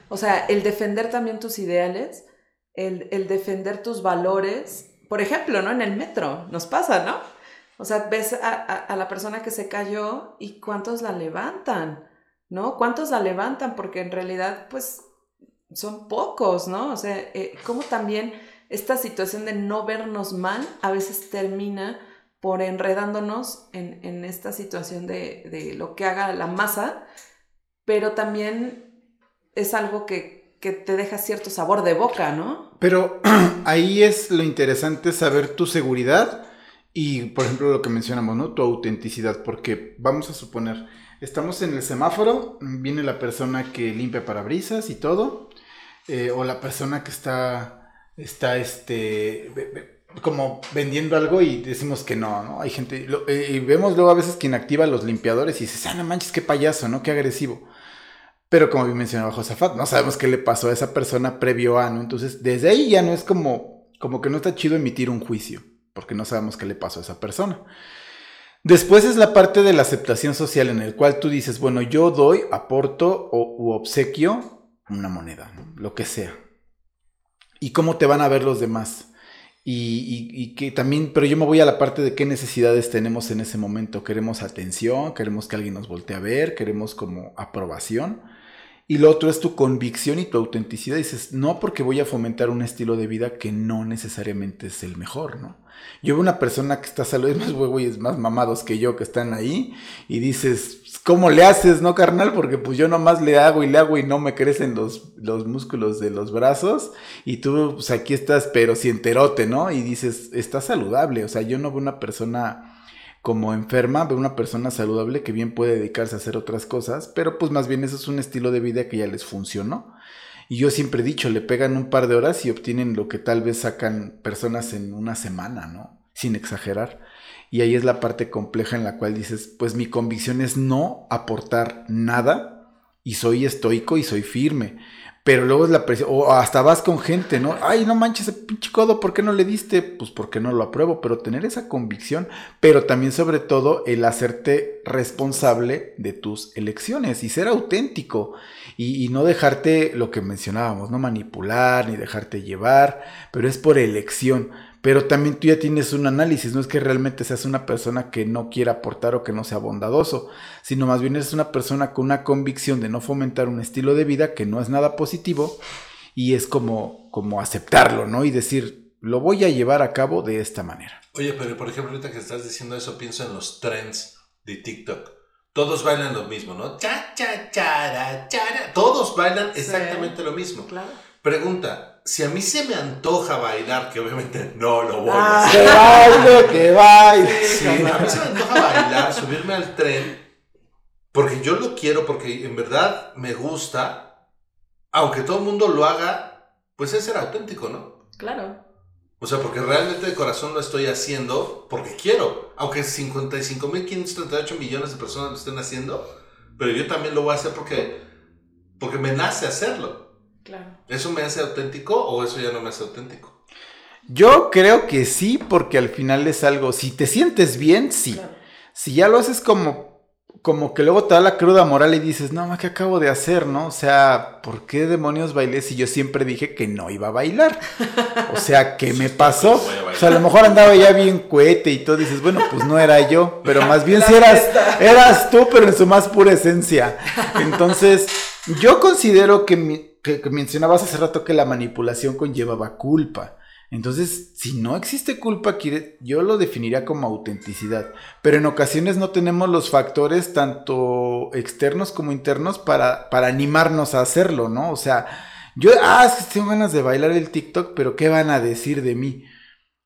O sea, el defender también tus ideales, el, el defender tus valores. Por ejemplo, ¿no? En el metro nos pasa, ¿no? O sea, ves a, a- a la persona que se cayó y cuántos la levantan, ¿no? ¿Cuántos la levantan? Porque en realidad, pues, son pocos, ¿no? O sea, eh, también esta situación de no vernos mal a veces termina por enredándonos en, en esta situación de, de lo que haga la masa, pero también es algo que, que te deja cierto sabor de boca, ¿no? Pero ahí es lo interesante saber tu seguridad y, por ejemplo, lo que mencionamos, ¿no? Tu autenticidad, porque vamos a suponer, estamos en el semáforo, viene la persona que limpia parabrisas y todo, eh, o la persona que está, está, este, como vendiendo algo y decimos que no, ¿no? Hay gente, eh, y vemos luego a veces quien activa los limpiadores y dices, ah, no manches, qué payaso, ¿no? Qué agresivo. Pero como bien mencionaba Josafat, no sabemos qué le pasó a esa persona previo a. Entonces, desde ahí ya no es como, como que no está chido emitir un juicio, porque no sabemos qué le pasó a esa persona. Después es la parte de la aceptación social en el cual tú dices, bueno, yo doy, aporto o, u obsequio una moneda, lo que sea. ¿Y cómo te van a ver los demás? Y, y- y que también, pero yo me voy a la parte de qué necesidades tenemos en ese momento. Queremos atención, queremos que alguien nos voltee a ver, queremos como aprobación. Y lo otro es tu convicción y tu autenticidad. Dices, no porque voy a fomentar un estilo de vida que no necesariamente es el mejor, ¿no? Yo veo una persona que está saludable, es más es más mamados que yo que están ahí, y dices, ¿cómo le haces, no, carnal? Porque pues yo nomás le hago y le hago y no me crecen los, los músculos de los brazos, y tú, pues aquí estás, pero si enterote, ¿no? Y dices, está saludable, o sea, yo no veo una persona como enferma, veo una persona saludable que bien puede dedicarse a hacer otras cosas, pero pues más bien eso es un estilo de vida que ya les funcionó. Y yo siempre he dicho, le pegan un par de horas y obtienen lo que tal vez sacan personas en una semana, ¿no? Sin exagerar. Y ahí es la parte compleja en la cual dices, pues mi convicción es no aportar nada y soy estoico y soy firme. Pero luego es la presión, o hasta vas con gente, ¿no? Ay, no manches, ese pinche codo, ¿por qué no le diste? Pues porque no lo apruebo, pero tener esa convicción, pero también sobre todo el hacerte responsable de tus elecciones y ser auténtico y, y no dejarte lo que mencionábamos, no manipular ni dejarte llevar, pero es por elección pero también tú ya tienes un análisis, no es que realmente seas una persona que no quiera aportar o que no sea bondadoso, sino más bien eres una persona con una convicción de no fomentar un estilo de vida que no es nada positivo y es como, como aceptarlo, ¿no? Y decir, lo voy a llevar a cabo de esta manera. Oye, pero por ejemplo, ahorita que estás diciendo eso, pienso en los trends de TikTok. Todos bailan lo mismo, ¿no? Cha, cha, chara, chara. Todos bailan exactamente lo mismo. Claro. Pregunta, si a mí se me antoja bailar, que obviamente no lo voy Ah. a hacer. ¡Que baile, que baile! Sí, a mí se me antoja bailar, subirme al tren, porque yo lo quiero, porque en verdad me gusta, aunque todo el mundo lo haga, pues es ser auténtico, ¿no? Claro. O sea, porque realmente de corazón lo estoy haciendo porque quiero, aunque 55.538 millones de personas lo estén haciendo, pero yo también lo voy a hacer porque, porque me nace hacerlo. Claro. ¿Eso me hace auténtico o eso ya no me hace auténtico? Yo creo que sí, porque al final es algo, si te sientes bien, sí. claro. Si ya lo haces como, como que luego te da la cruda moral y dices, no, ¿qué acabo de hacer, no? O sea, ¿por qué demonios bailé si yo siempre dije que no iba a bailar? O sea, ¿qué me pasó? O sea, a lo mejor andaba ya bien cohete y tú dices, bueno, pues no era yo, pero más bien si eras, eras tú, pero en su más pura esencia. Entonces, yo considero que, mi- que- que mencionabas hace rato que la manipulación conllevaba culpa. Entonces, si no existe culpa, yo lo definiría como autenticidad. Pero en ocasiones no tenemos los factores tanto externos como internos para, para animarnos a hacerlo, ¿no? O sea, yo, ah, es que tengo ganas de bailar el TikTok, pero ¿qué van a decir de mí?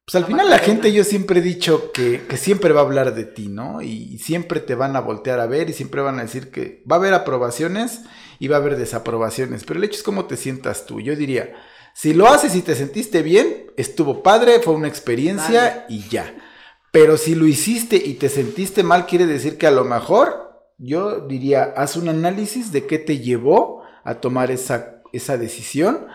Pues al final la gente, yo siempre he dicho que, que siempre va a hablar de ti, ¿no? Y siempre te van a voltear a ver y siempre van a decir que va a haber aprobaciones y va a haber desaprobaciones. Pero el hecho es cómo te sientas tú. Yo diría, si lo haces y te sentiste bien, estuvo padre, fue una experiencia y ya. Pero si lo hiciste y te sentiste mal, quiere decir que a lo mejor, yo diría, haz un análisis de qué te llevó a tomar esa, esa decisión.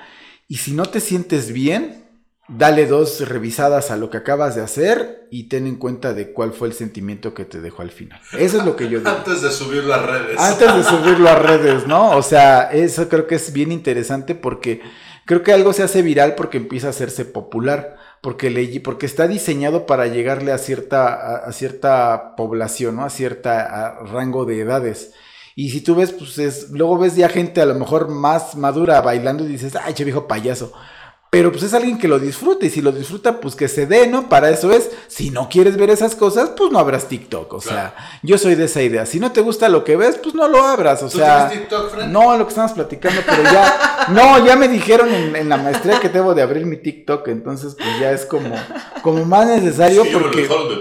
Y si no te sientes bien, dale dos revisadas a lo que acabas de hacer y ten en cuenta de cuál fue el sentimiento que te dejó al final. Eso es lo que yo digo. Antes de subirlo a redes. Antes de subirlo a redes, ¿no? O sea, eso creo que es bien interesante porque creo que algo se hace viral porque empieza a hacerse popular, porque, le, porque está diseñado para llegarle a cierta, a, a cierta población, ¿no? A cierta rango de edades. Y si tú ves, pues es, luego ves ya gente a lo mejor más madura bailando y dices, ay, che viejo payaso. Pero pues es alguien que lo disfruta y si lo disfruta, pues que se dé, ¿no? Para eso es. Si no quieres ver esas cosas, pues no abras TikTok. O Claro. sea, yo soy de esa idea. Si no te gusta lo que ves, pues no lo abras. O ¿Tú sea, TikTok, Fran? no, lo que estamos platicando, pero ya, no, ya me dijeron en, en la maestría que debo de abrir mi TikTok, entonces pues ya es como, como más necesario Sí, me lo porque dejaron de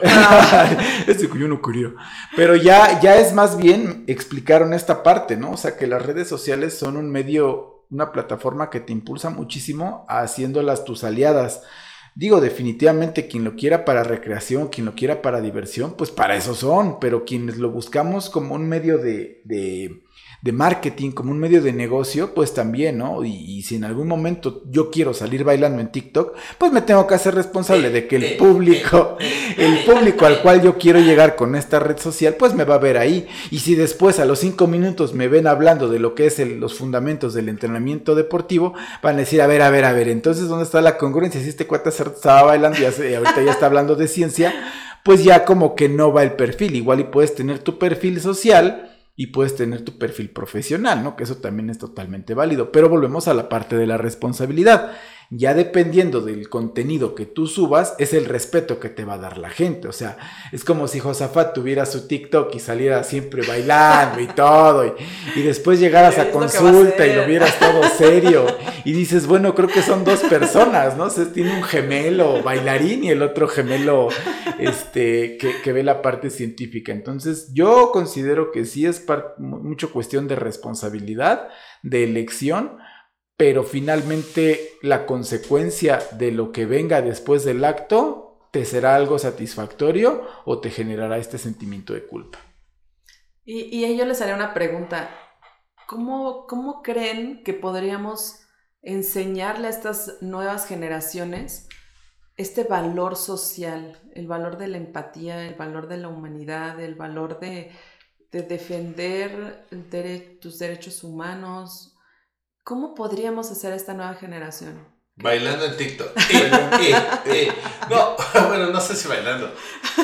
tarea. este que yo no quería. Pero ya, ya es más bien explicaron esta parte, ¿no? O sea, que las redes sociales son un medio, una plataforma que te impulsa muchísimo haciéndolas tus aliadas. Digo, definitivamente quien lo quiera para recreación, quien lo quiera para diversión, pues para eso son, pero quienes lo buscamos como un medio de, de, de marketing, como un medio de negocio, pues también, ¿no? Y, y si en algún momento yo quiero salir bailando en TikTok, pues me tengo que hacer responsable de que el público, el público al cual yo quiero llegar con esta red social, pues me va a ver ahí. Y si después a los cinco minutos me ven hablando de lo que es el- los fundamentos del entrenamiento deportivo, van a decir, a ver, a ver, a ver, entonces ¿dónde está la congruencia? Si este cuate estaba bailando y hace- y ahorita ya está hablando de ciencia, pues ya como que no va el perfil. Igual y puedes tener tu perfil social y puedes tener tu perfil profesional, ¿no? Que eso también es totalmente válido. Pero volvemos a la parte de la responsabilidad. Ya dependiendo del contenido que tú subas, es el respeto que te va a dar la gente. O sea, es como si Josafat tuviera su TikTok y saliera siempre bailando y todo, y, después llegaras a consulta y lo vieras todo serio. Y dices, bueno, creo que son dos personas, ¿no? O tiene un gemelo bailarín y el otro gemelo este, que, que ve la parte científica. Entonces, yo considero que sí es mucho cuestión de responsabilidad, de elección pero finalmente la consecuencia de lo que venga después del acto te será algo satisfactorio o te generará este sentimiento de culpa. Y, y yo les haré una pregunta. ¿Cómo, ¿Cómo creen que podríamos enseñarle a estas nuevas generaciones este valor social, el valor de la empatía, el valor de la humanidad, el valor de defender tus derechos humanos, ¿Cómo podríamos hacer esta nueva generación? Bailando en TikTok. no, bueno, no sé si bailando,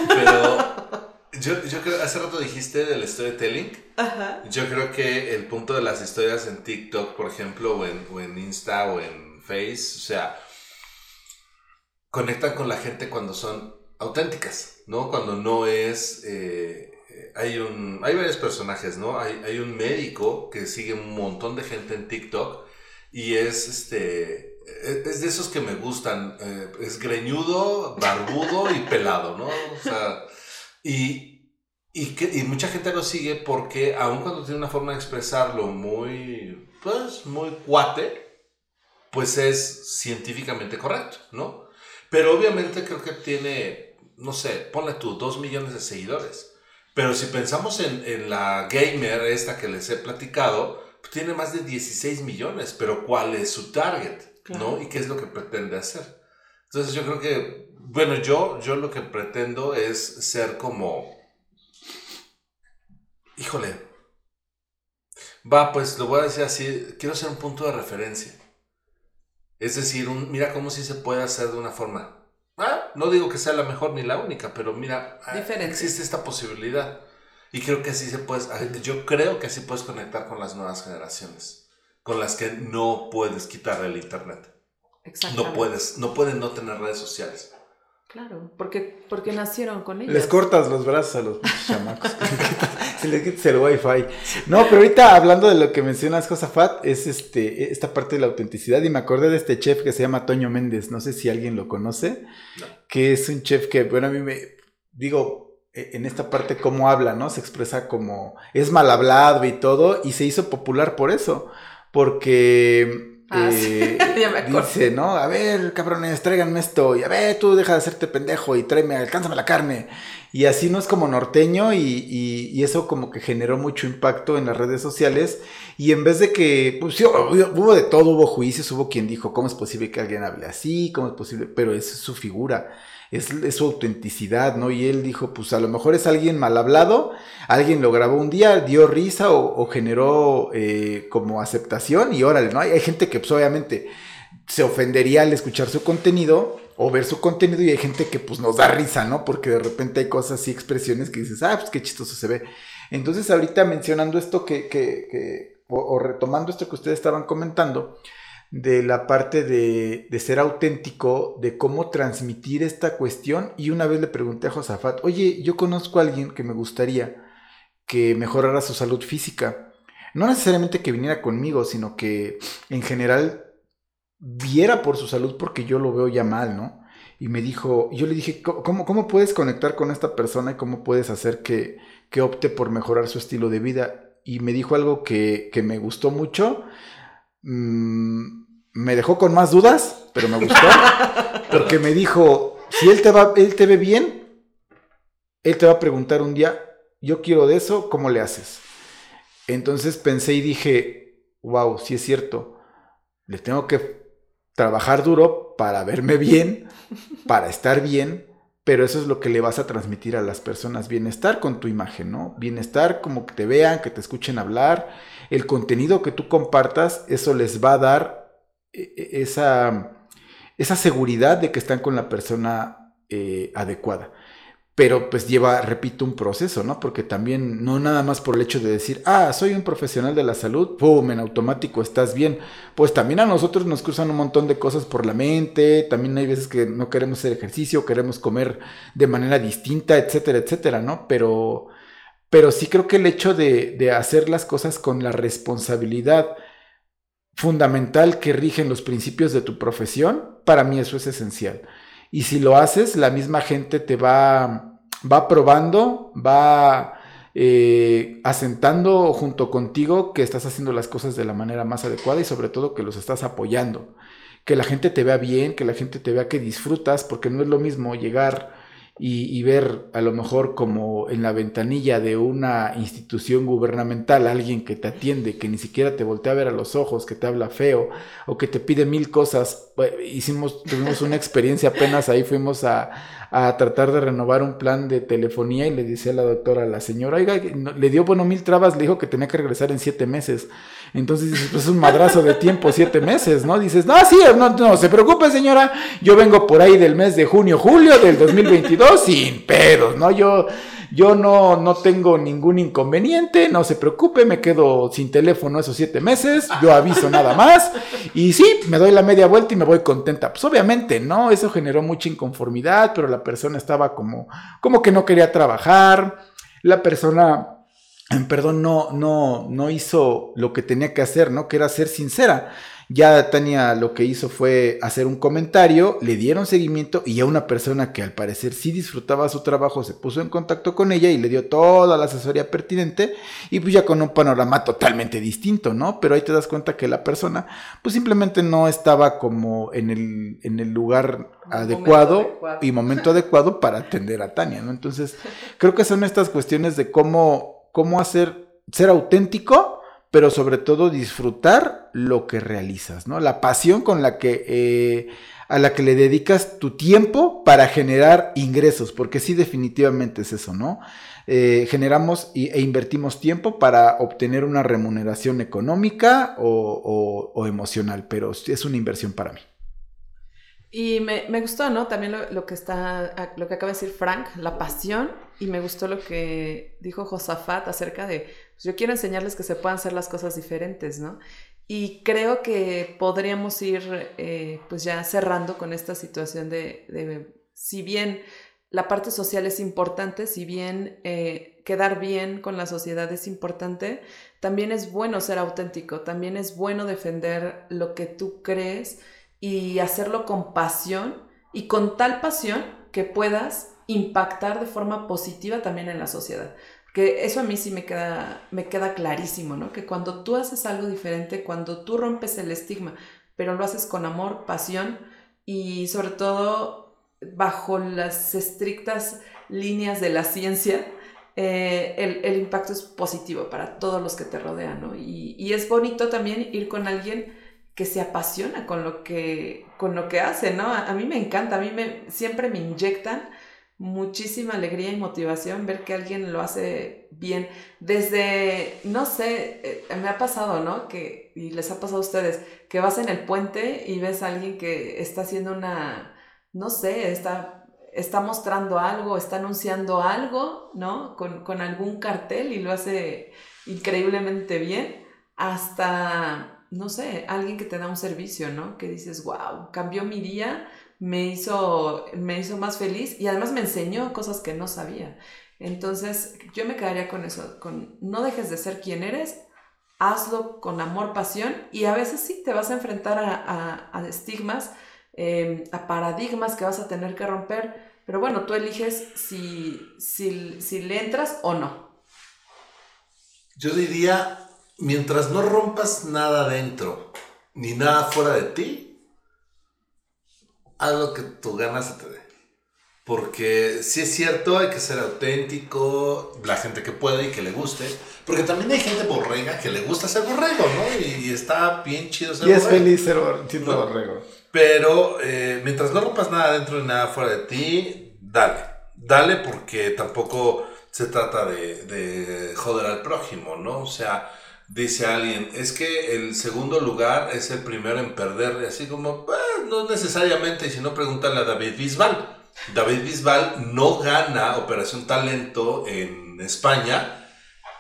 pero yo, yo creo, hace rato dijiste del storytelling. Ajá. Yo creo que el punto de las historias en TikTok, por ejemplo, o en, o en Insta o en Face, o sea, conectan con la gente cuando son auténticas, ¿no? Cuando no es... Eh, hay, un, hay varios personajes, ¿no? Hay, hay, un médico que sigue un montón de gente en TikTok y es este. E, es de esos que me gustan. Eh, es greñudo, barbudo y pelado, ¿no? O sea, y, y, que, y mucha gente lo sigue porque, aun cuando tiene una forma de expresarlo muy, pues, muy cuate, pues es científicamente correcto, ¿no? Pero obviamente creo que tiene, no sé, ponle tú, dos millones de seguidores. Pero si pensamos en, la gamer esta que les he platicado, pues tiene más de 16 millones, pero ¿cuál es su target? ¿No? ¿Y qué es lo que pretende hacer? Entonces yo creo que, bueno, yo, yo lo que pretendo es ser como, híjole, va, pues lo voy a decir así, quiero ser un punto de referencia. Es decir, un, mira cómo sí se puede hacer de una forma Ah, no digo que sea la mejor ni la única, pero mira, ah, existe esta posibilidad. Y creo que así se puede, ah, yo creo que así puedes conectar con las nuevas generaciones, con las que no puedes quitar el internet. No puedes, no pueden no tener redes sociales. Claro, porque, porque nacieron con ellos. Les cortas los brazos a los chamacos. se les quitas el wifi. No, pero ahorita hablando de lo que mencionas, Josafat, es este, esta parte de la autenticidad. Y me acordé de este chef que se llama Toño Méndez. No sé si alguien lo conoce. Que es un chef que, bueno, a mí me. Digo, e, en esta parte cómo habla, ¿no? Se expresa como. Es mal hablado y todo. Y se hizo popular por eso. Porque Ah, eh, dice, ¿no? A ver, cabrones, tráiganme esto. Y a ver, tú deja de hacerte pendejo y tráeme, alcánzame la carne. Y así no es como norteño y, eso como que generó mucho impacto en las redes sociales. Y en vez de que, pues hubo, de todo, hubo juicios, hubo quien dijo, ¿cómo es posible que alguien hable así? ¿Cómo es posible? Pero es su figura es, su autenticidad, ¿no? Y él dijo, pues a lo mejor es alguien mal hablado, alguien lo grabó un día, dio risa o, generó eh, como aceptación y órale, ¿no? Hay, gente que pues obviamente se ofendería al escuchar su contenido o ver su contenido y hay gente que pues nos da risa, ¿no? Porque de repente hay cosas y expresiones que dices, ah, pues qué chistoso se ve. Entonces ahorita mencionando esto que, que, que o retomando esto que ustedes estaban comentando, de la parte de, ser auténtico, de cómo transmitir esta cuestión. Y una vez le pregunté a Josafat, oye, yo conozco a alguien que me gustaría que mejorara su salud física. No necesariamente que viniera conmigo, sino que en general viera por su salud porque yo lo veo ya mal, ¿no? Y me dijo, yo le dije, ¿cómo, cómo puedes conectar con esta persona y cómo puedes hacer que, que opte por mejorar su estilo de vida? Y me dijo algo que, que me gustó mucho Mm, me dejó con más dudas, pero me gustó. porque me dijo, si él te, va, él te ve bien, él te va a preguntar un día, yo quiero de eso, ¿cómo le haces? Entonces pensé y dije, wow, si es cierto, le tengo que trabajar duro para verme bien, para estar bien, pero eso es lo que le vas a transmitir a las personas, bienestar con tu imagen, ¿no? Bienestar como que te vean, que te escuchen hablar el contenido que tú compartas, eso les va a dar eh, eh, esa, esa seguridad de que están con la persona eh, adecuada. pero pues lleva, repito, un proceso, ¿no? Porque también no nada más por el hecho de decir, ah, soy un profesional de la salud, ¡pum! En automático estás bien. Pues también a nosotros nos cruzan un montón de cosas por la mente, también hay veces que no queremos hacer ejercicio, queremos comer de manera distinta, etcétera, etcétera, ¿no? Pero, pero sí creo que el hecho de, hacer las cosas con la responsabilidad fundamental que rigen los principios de tu profesión, para mí eso es esencial. Y si lo haces, la misma gente te va, va probando, va eh, asentando junto contigo que estás haciendo las cosas de la manera más adecuada y sobre todo que los estás apoyando. Que la gente te vea bien, que la gente te vea que disfrutas, porque no es lo mismo llegar y, ver a lo mejor como en la ventanilla de una institución gubernamental alguien que te atiende, que ni siquiera te voltea a ver a los ojos, que te habla feo o que te pide mil cosas. Hicimos, tuvimos una experiencia apenas ahí, fuimos a, a tratar de renovar un plan de telefonía y le dice a la doctora, a la señora, oiga, le dio, bueno, mil trabas, le dijo que tenía que regresar en siete meses. Entonces dices, pues es un madrazo de tiempo, siete meses, ¿no? Dices, no, sí, no, no se preocupe, señora, yo vengo por ahí del mes de junio, julio del 2022 sin pedos, ¿no? Yo yo no, no tengo ningún inconveniente, no se preocupe, me quedo sin teléfono esos siete meses, yo aviso nada más y sí, me doy la media vuelta y me voy contenta. Pues obviamente, ¿no? Eso generó mucha inconformidad, pero la persona estaba como, como que no quería trabajar, la persona perdón, no, no, no hizo lo que tenía que hacer, ¿no? Que era ser sincera. Ya Tania lo que hizo fue hacer un comentario, le dieron seguimiento y a una persona que al parecer sí disfrutaba su trabajo se puso en contacto con ella y le dio toda la asesoría pertinente y pues ya con un panorama totalmente distinto, ¿no? Pero ahí te das cuenta que la persona pues simplemente no estaba como en el, en el lugar adecuado, y momento adecuado para atender a Tania, ¿no? Entonces creo que son estas cuestiones de cómo, cómo hacer, ser auténtico pero sobre todo disfrutar lo que realizas, ¿no? La pasión con la que, eh, a la que le dedicas tu tiempo para generar ingresos, porque sí definitivamente es eso, ¿no? Eh, generamos e invertimos tiempo para obtener una remuneración económica o, emocional, pero es una inversión para mí. Y me, gustó, ¿no? También lo, que está, lo que acaba de decir Frank, la pasión, y me gustó lo que dijo Josafat acerca de pues, yo quiero enseñarles que se puedan hacer las cosas diferentes, ¿no? Y creo que podríamos ir eh, pues ya cerrando con esta situación de, si bien la parte social es importante, si bien eh, quedar bien con la sociedad es importante, también es bueno ser auténtico, también es bueno defender lo que tú crees y hacerlo con pasión y con tal pasión que puedas impactar de forma positiva también en la sociedad. Que eso a mí sí me queda, me queda clarísimo, ¿no? Que cuando tú haces algo diferente, cuando tú rompes el estigma, pero lo haces con amor, pasión y sobre todo bajo las estrictas líneas de la ciencia, eh, el, impacto es positivo para todos los que te rodean, ¿no? Y, es bonito también ir con alguien que se apasiona con lo que, con lo que hace, ¿no? A, mí me encanta, a mí me, siempre me inyectan muchísima alegría y motivación ver que alguien lo hace bien. Desde, no sé, eh, me ha pasado, ¿no? Que, y les ha pasado a ustedes, que vas en el puente y ves a alguien que está haciendo una, no sé, está, está mostrando algo, está anunciando algo, ¿no? Con algún cartel y lo hace increíblemente bien, hasta, no sé, alguien que te da un servicio, ¿no? Que dices, wow, cambió mi día me hizo, me hizo más feliz y además me enseñó cosas que no sabía. Entonces, yo me quedaría con eso, con no dejes de ser quien eres, hazlo con amor, pasión y a veces sí te vas a enfrentar a, estigmas, em, a paradigmas que vas a tener que romper, pero bueno, tú eliges si, si, si le entras o no. Yo diría, mientras no rompas nada dentro ni nada fuera de ti, haz lo que tu ganas se te dé. Porque si es cierto, hay que ser auténtico, la gente que puede y que le guste. Porque también hay gente borrega que le gusta ser borrego, ¿no? Y, está bien chido ser borrego. Y es feliz ser borrego. Pero eh, mientras no rompas nada dentro y nada fuera de ti, dale. Dale porque tampoco se trata de, de joder al prójimo, ¿no? O sea, dice alguien, es que el segundo lugar es el primero en perder, así como, no necesariamente, si no pregúntale a David Bisbal, David Bisbal no gana Operación Talento en España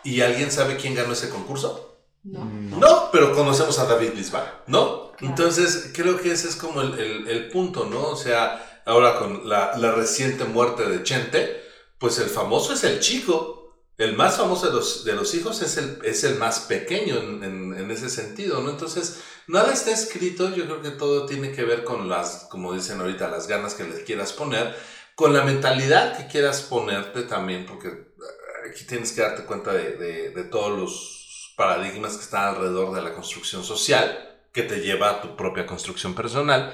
y alguien sabe quién ganó ese concurso. No. No, pero conocemos a David Bisbal, ¿no? Claro. Entonces, creo que ese es como el, el- el punto, ¿no? O sea, ahora con la, la reciente muerte de Chente, pues el famoso es el chico. El más famoso de los, de los hijos es el, es el más pequeño en, en- en ese sentido, ¿no? Entonces, nada está escrito, yo creo que todo tiene que ver con las, como dicen ahorita, las ganas que le quieras poner, con la mentalidad que quieras ponerte también, porque eh, aquí tienes que darte cuenta de, de- de todos los paradigmas que están alrededor de la construcción social, que te lleva a tu propia construcción personal,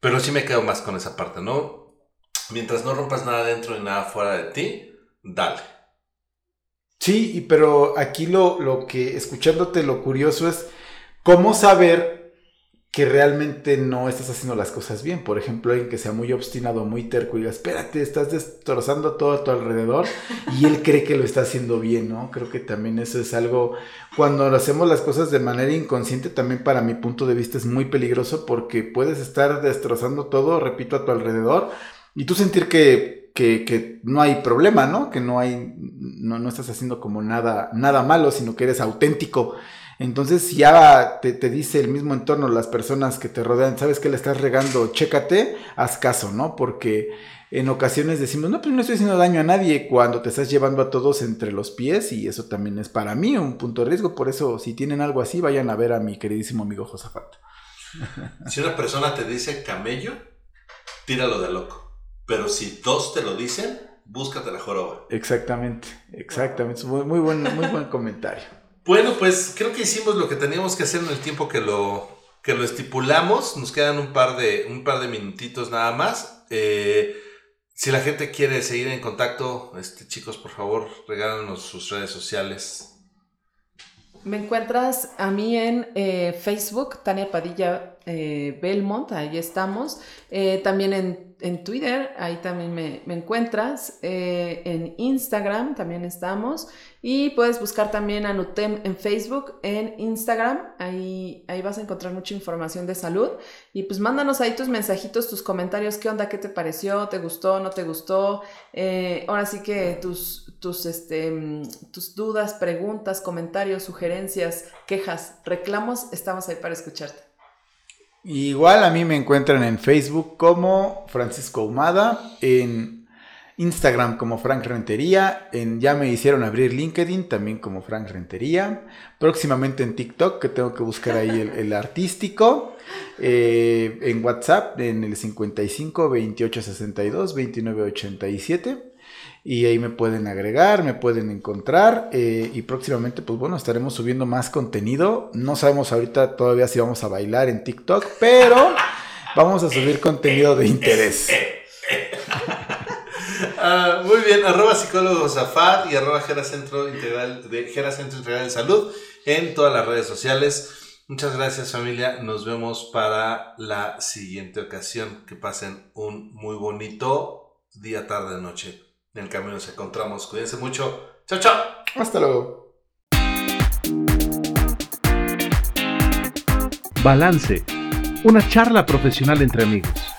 pero sí me quedo más con esa parte, ¿no? Mientras no rompas nada dentro y nada fuera de ti, dale. Sí, y pero aquí lo, lo que, escuchándote, lo curioso es cómo saber que realmente no estás haciendo las cosas bien. Por ejemplo, alguien que sea muy obstinado, muy terco y diga, espérate, estás destrozando todo a tu alrededor y él cree que lo está haciendo bien, ¿no? Creo que también eso es algo, cuando hacemos las cosas de manera inconsciente, también para mi punto de vista es muy peligroso porque puedes estar destrozando todo, repito, a tu alrededor y tú sentir que, que, que no hay problema, ¿no? Que no hay, no, no estás haciendo como nada, nada malo, sino que eres auténtico. Entonces, ya te, te dice el mismo entorno, las personas que te rodean, sabes que le estás regando, chécate, haz caso, ¿no? Porque en ocasiones decimos, no, pues no estoy haciendo daño a nadie cuando te estás llevando a todos entre los pies y eso también es para mí un punto de riesgo. Por eso, si tienen algo así, vayan a ver a mi queridísimo amigo Josafat. Si una persona te dice camello, tíralo de loco. Pero si dos te lo dicen, búscate la joroba. Exactamente, exactamente. Es muy, muy buen, muy buen comentario. Bueno, pues creo que hicimos lo que teníamos que hacer en el tiempo que lo, que lo estipulamos. Nos quedan un par de, un par de minutitos nada más. Eh, si la gente quiere seguir en contacto, este, chicos, por favor, regálanos sus redes sociales. Me encuentras a mí en eh, Facebook, Tania Padilla eh, Belmont, ahí estamos. Eh, también en, en Twitter, ahí también me, me encuentras. Eh, en Instagram también estamos. Y puedes buscar también a Nutem en Facebook, en Instagram. Ahí, ahí vas a encontrar mucha información de salud. Y pues mándanos ahí tus mensajitos, tus comentarios. ¿Qué onda? ¿Qué te pareció? ¿Te gustó? ¿No te gustó? Ahora sí que tus, tus, este, mm, tus dudas, preguntas, comentarios, sugerencias, quejas, reclamos, estamos ahí para escucharte. Igual a mí me encuentran en Facebook como Francisco Humada, en Instagram como Frank Rentería, en ya me hicieron abrir LinkedIn también como Frank Rentería, próximamente en TikTok que tengo que buscar ahí el, artístico, eh, en WhatsApp en el 55 28 62 29 87 y ahí me pueden agregar, me pueden encontrar eh, y próximamente pues bueno estaremos subiendo más contenido. No sabemos ahorita todavía si vamos a bailar en TikTok, pero vamos a subir contenido de interés. Ah, muy bien, arroba psicólogo Zafat y arroba Geracentro Integral de Geracentro Integral de Salud en todas las redes sociales. Muchas gracias familia, nos vemos para la siguiente ocasión. Que pasen un muy bonito día, tarde, noche. En el camino nos encontramos. Cuídense mucho. Chao, chao. Hasta luego. Balance. Una charla profesional entre amigos.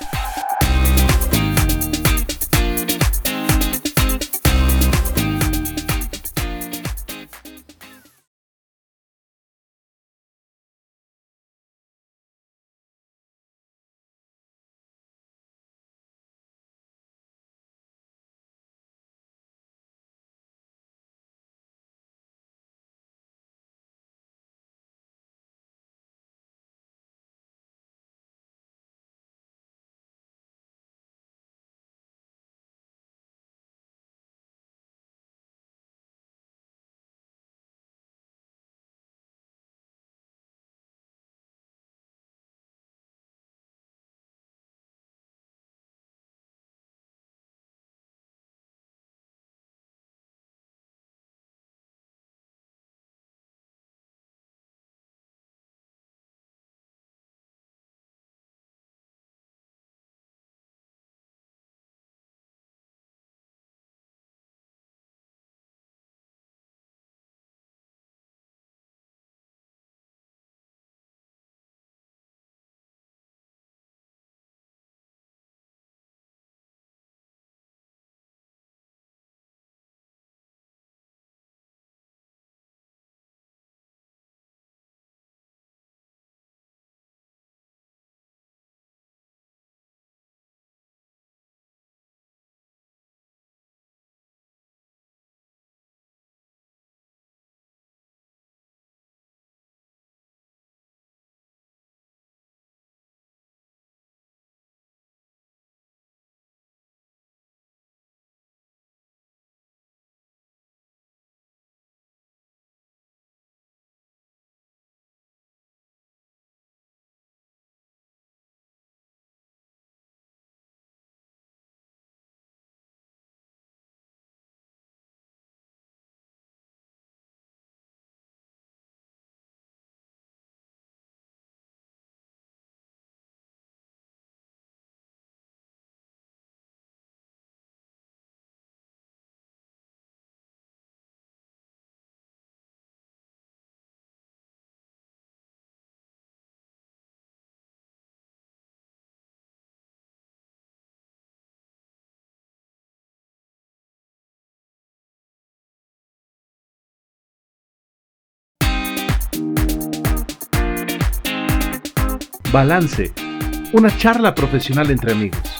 Balance, una charla profesional entre amigos.